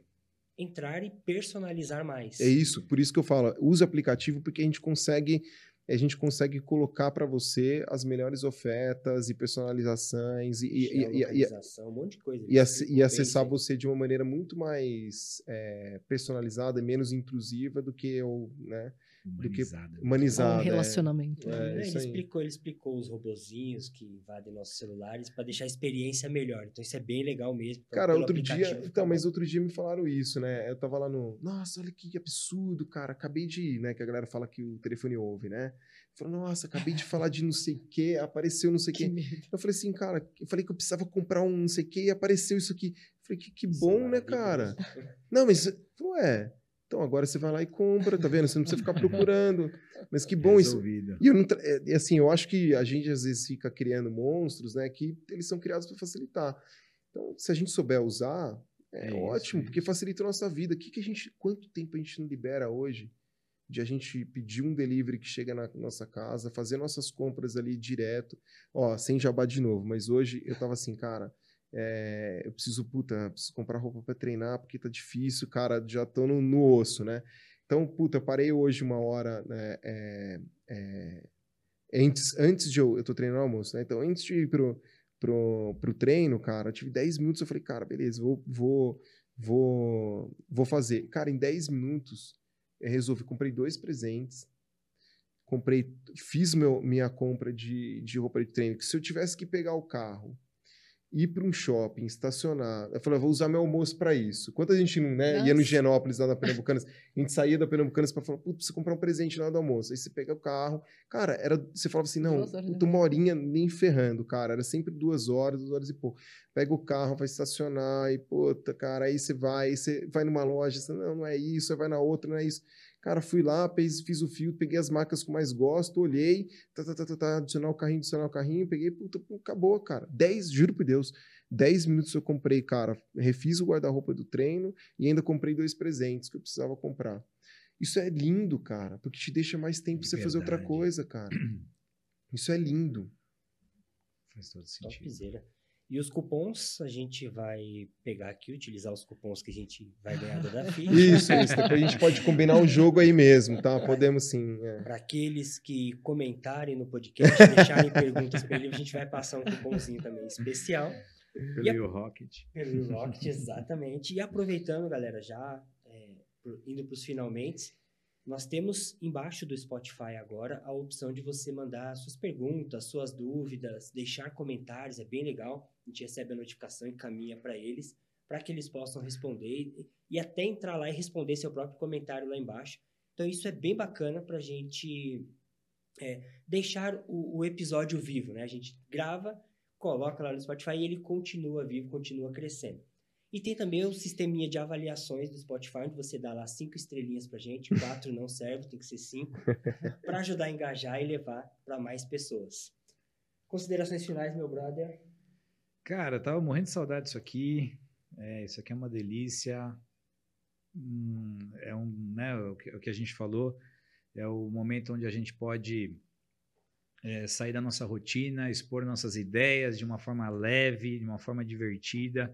A: entrar e personalizar mais.
D: É isso, por isso que eu falo, use aplicativo porque a gente consegue a gente consegue colocar para você as melhores ofertas e personalizações e, e, e,
A: um monte de coisa.
D: E, e acessar você de uma maneira muito mais é, personalizada e menos intrusiva do que eu, né?
B: Humanizada.
D: Do que humanizada. Um
C: é. relacionamento.
A: É, é, ele, explicou, ele explicou os robozinhos que invadem nossos celulares para deixar a experiência melhor. Então isso é bem legal mesmo.
D: Cara, outro dia. Então, mas outro dia me falaram isso, né? Eu tava lá no. Nossa, olha que absurdo, cara. Acabei de. né? Que a galera fala que o telefone ouve, né? Falou, nossa, acabei de falar de não sei o que, apareceu não sei o que. que eu falei assim, cara, eu falei que eu precisava comprar um não sei o que e apareceu isso aqui. Eu falei, que, que bom, é né, cara? Não, mas, ué, então agora você vai lá e compra, tá vendo? Você não precisa ficar procurando. Mas que bom Resolvido. isso. E eu não, é, assim, eu acho que a gente às vezes fica criando monstros, né? Que eles são criados para facilitar. Então, se a gente souber usar, é, é ótimo, isso, porque facilita a nossa vida. Que que a gente, quanto tempo a gente não libera hoje de a gente pedir um delivery que chega na nossa casa, fazer nossas compras ali direto. Ó, sem jabá de novo, mas hoje eu tava assim, cara, é, eu preciso, puta, preciso comprar roupa para treinar porque tá difícil, cara, já tô no, no osso, né? Então, puta, parei hoje uma hora, né, é, é, antes, antes de eu, eu tô treinando almoço, né? Então, antes de ir pro, pro, pro treino, cara, eu tive 10 minutos, eu falei, cara, beleza, vou, vou, vou, vou fazer. Cara, em 10 minutos, eu resolvi, comprei dois presentes, comprei, fiz meu, minha compra de, de roupa de treino, que se eu tivesse que pegar o carro ir para um shopping, estacionar. Eu falei, vou usar meu almoço para isso. Quanta gente não, né, ia no Genópolis, lá na Pernambucanas, a gente saía da Pernambucanas para falar, putz, preciso comprar um presente hora do almoço. Aí você pega o carro. Cara, era, você falava assim, não, puta, uma horinha nem ferrando, cara. Era sempre duas horas, duas horas e pouco. Pega o carro, vai estacionar e, puta, cara, aí você vai, aí você vai numa loja, você, não, não é isso, aí vai na outra, não é isso. Cara, fui lá, fiz, fiz o fio, peguei as marcas que mais gosto, olhei, tá, tá, tá, tá, tá, adicionar o carrinho, adicionar o carrinho, peguei, puta, acabou, cara. 10, juro por Deus, 10 minutos eu comprei, cara, refiz o guarda-roupa do treino e ainda comprei dois presentes que eu precisava comprar. Isso é lindo, cara, porque te deixa mais tempo pra você fazer outra coisa, cara. Isso é lindo.
B: Faz todo sentido.
A: Topzera. E os cupons, a gente vai pegar aqui, utilizar os cupons que a gente vai ganhar da Dafi.
D: Isso, isso. Depois a gente pode combinar o jogo aí mesmo, tá? Podemos sim.
A: É. Para aqueles que comentarem no podcast, deixarem perguntas para ele, a gente vai passar um cupomzinho também especial.
B: Pelo a... Rocket.
A: Pelo Rocket, exatamente. E aproveitando, galera, já é, indo para os finalmente, nós temos embaixo do Spotify agora a opção de você mandar suas perguntas, suas dúvidas, deixar comentários, é bem legal. A gente recebe a notificação e caminha para eles, para que eles possam responder e até entrar lá e responder seu próprio comentário lá embaixo. Então, isso é bem bacana para a gente é, deixar o, o, episódio vivo, né? A gente grava, coloca lá no Spotify e ele continua vivo, continua crescendo. E tem também o sisteminha de avaliações do Spotify, onde você dá lá cinco estrelinhas pra gente, quatro não serve, tem que ser cinco, para ajudar a engajar e levar para mais pessoas. Considerações finais, meu brother?
B: Cara, tava morrendo de saudade disso aqui. É, isso aqui é uma delícia. Hum, é um, né, o que, o que, a gente falou, é o momento onde a gente pode é, sair da nossa rotina, expor nossas ideias de uma forma leve, de uma forma divertida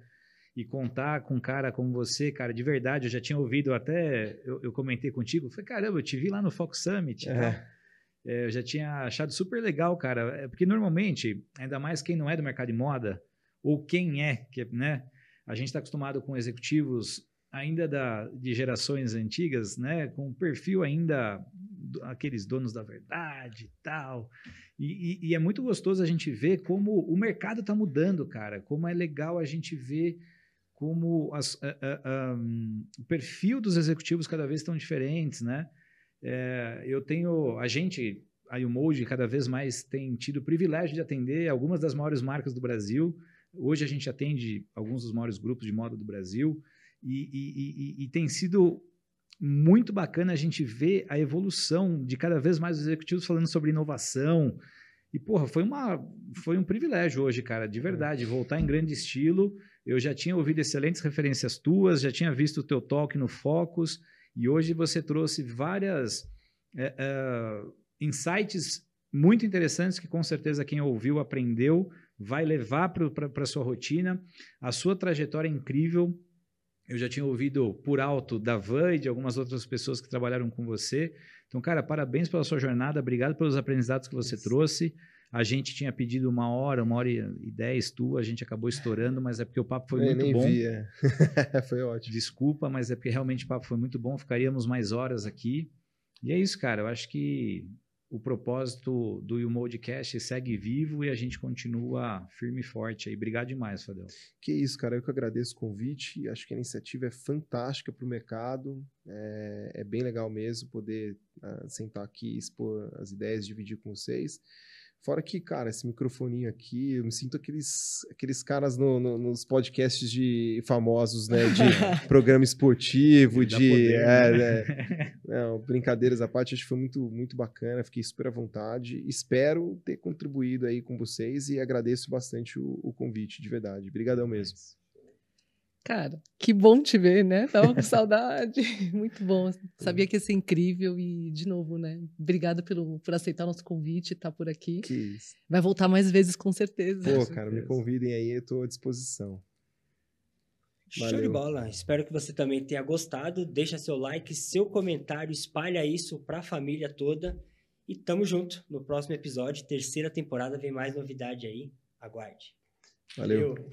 B: e contar com um cara como você, cara, de verdade, eu já tinha ouvido até, eu, eu comentei contigo, falei, caramba, eu te vi lá no Fox Summit, é. É, eu já tinha achado super legal, cara, é, porque normalmente, ainda mais quem não é do mercado de moda, ou quem é, que, né, a gente está acostumado com executivos ainda da, de gerações antigas, né, com perfil ainda aqueles donos da verdade e tal. E, e, e é muito gostoso a gente ver como o mercado está mudando, cara. Como é legal a gente ver como as, uh, uh, um, o perfil dos executivos cada vez estão diferentes, né? É, eu tenho, a gente, a Umold cada vez mais tem tido o privilégio de atender algumas das maiores marcas do Brasil, Hoje a gente atende alguns dos maiores grupos de moda do Brasil e, e, e, e tem sido muito bacana a gente ver a evolução de cada vez mais os executivos falando sobre inovação. E, porra, foi, uma, foi um privilégio hoje, cara, de verdade, voltar em grande estilo. Eu já tinha ouvido excelentes referências tuas, já tinha visto o teu talk no Focus, e hoje você trouxe várias é, é, insights muito interessantes que com certeza quem ouviu, aprendeu, vai levar para a sua rotina. A sua trajetória é incrível, eu já tinha ouvido por alto da Van e de algumas outras pessoas que trabalharam com você. Então, cara, parabéns pela sua jornada, obrigado pelos aprendizados que você Isso. trouxe. A gente tinha pedido uma hora, uma hora e dez tua, a gente acabou estourando, mas é porque o papo foi eu muito bom. Vi, é.
D: foi ótimo.
B: Desculpa, mas é porque realmente o papo foi muito bom, ficaríamos mais horas aqui. E é isso, cara. Eu acho que o propósito do YouModcast segue vivo e a gente continua firme e forte aí. Obrigado demais, Fadel.
D: Que isso, cara. Eu que agradeço o convite. Acho que a iniciativa é fantástica para o mercado. É, é, bem legal mesmo poder uh, sentar aqui, expor as ideias, dividir com vocês. Fora que, cara, esse microfoninho aqui, eu me sinto aqueles, aqueles caras no, no, nos podcasts de famosos, né? De programa esportivo, de. Poder, é, né? né? Não, brincadeiras à parte, acho que foi muito, muito bacana, fiquei super à vontade. Espero ter contribuído aí com vocês e agradeço bastante o, o convite, de verdade. Obrigadão mesmo.
C: Cara, que bom te ver, né? Tava com saudade. Muito bom. Sabia que ia ser incrível e, de novo, né? Obrigada pelo, por aceitar o nosso convite e estar tá por aqui.
D: Que isso.
C: Vai voltar mais vezes, com certeza.
D: Pô, cara, me convidem aí, eu estou à disposição.
A: Valeu. Show de bola. Espero que você também tenha gostado. Deixa seu like, seu comentário, espalha isso para a família toda. E tamo junto no próximo episódio. Terceira temporada vem mais novidade aí. Aguarde.
D: Valeu. Valeu.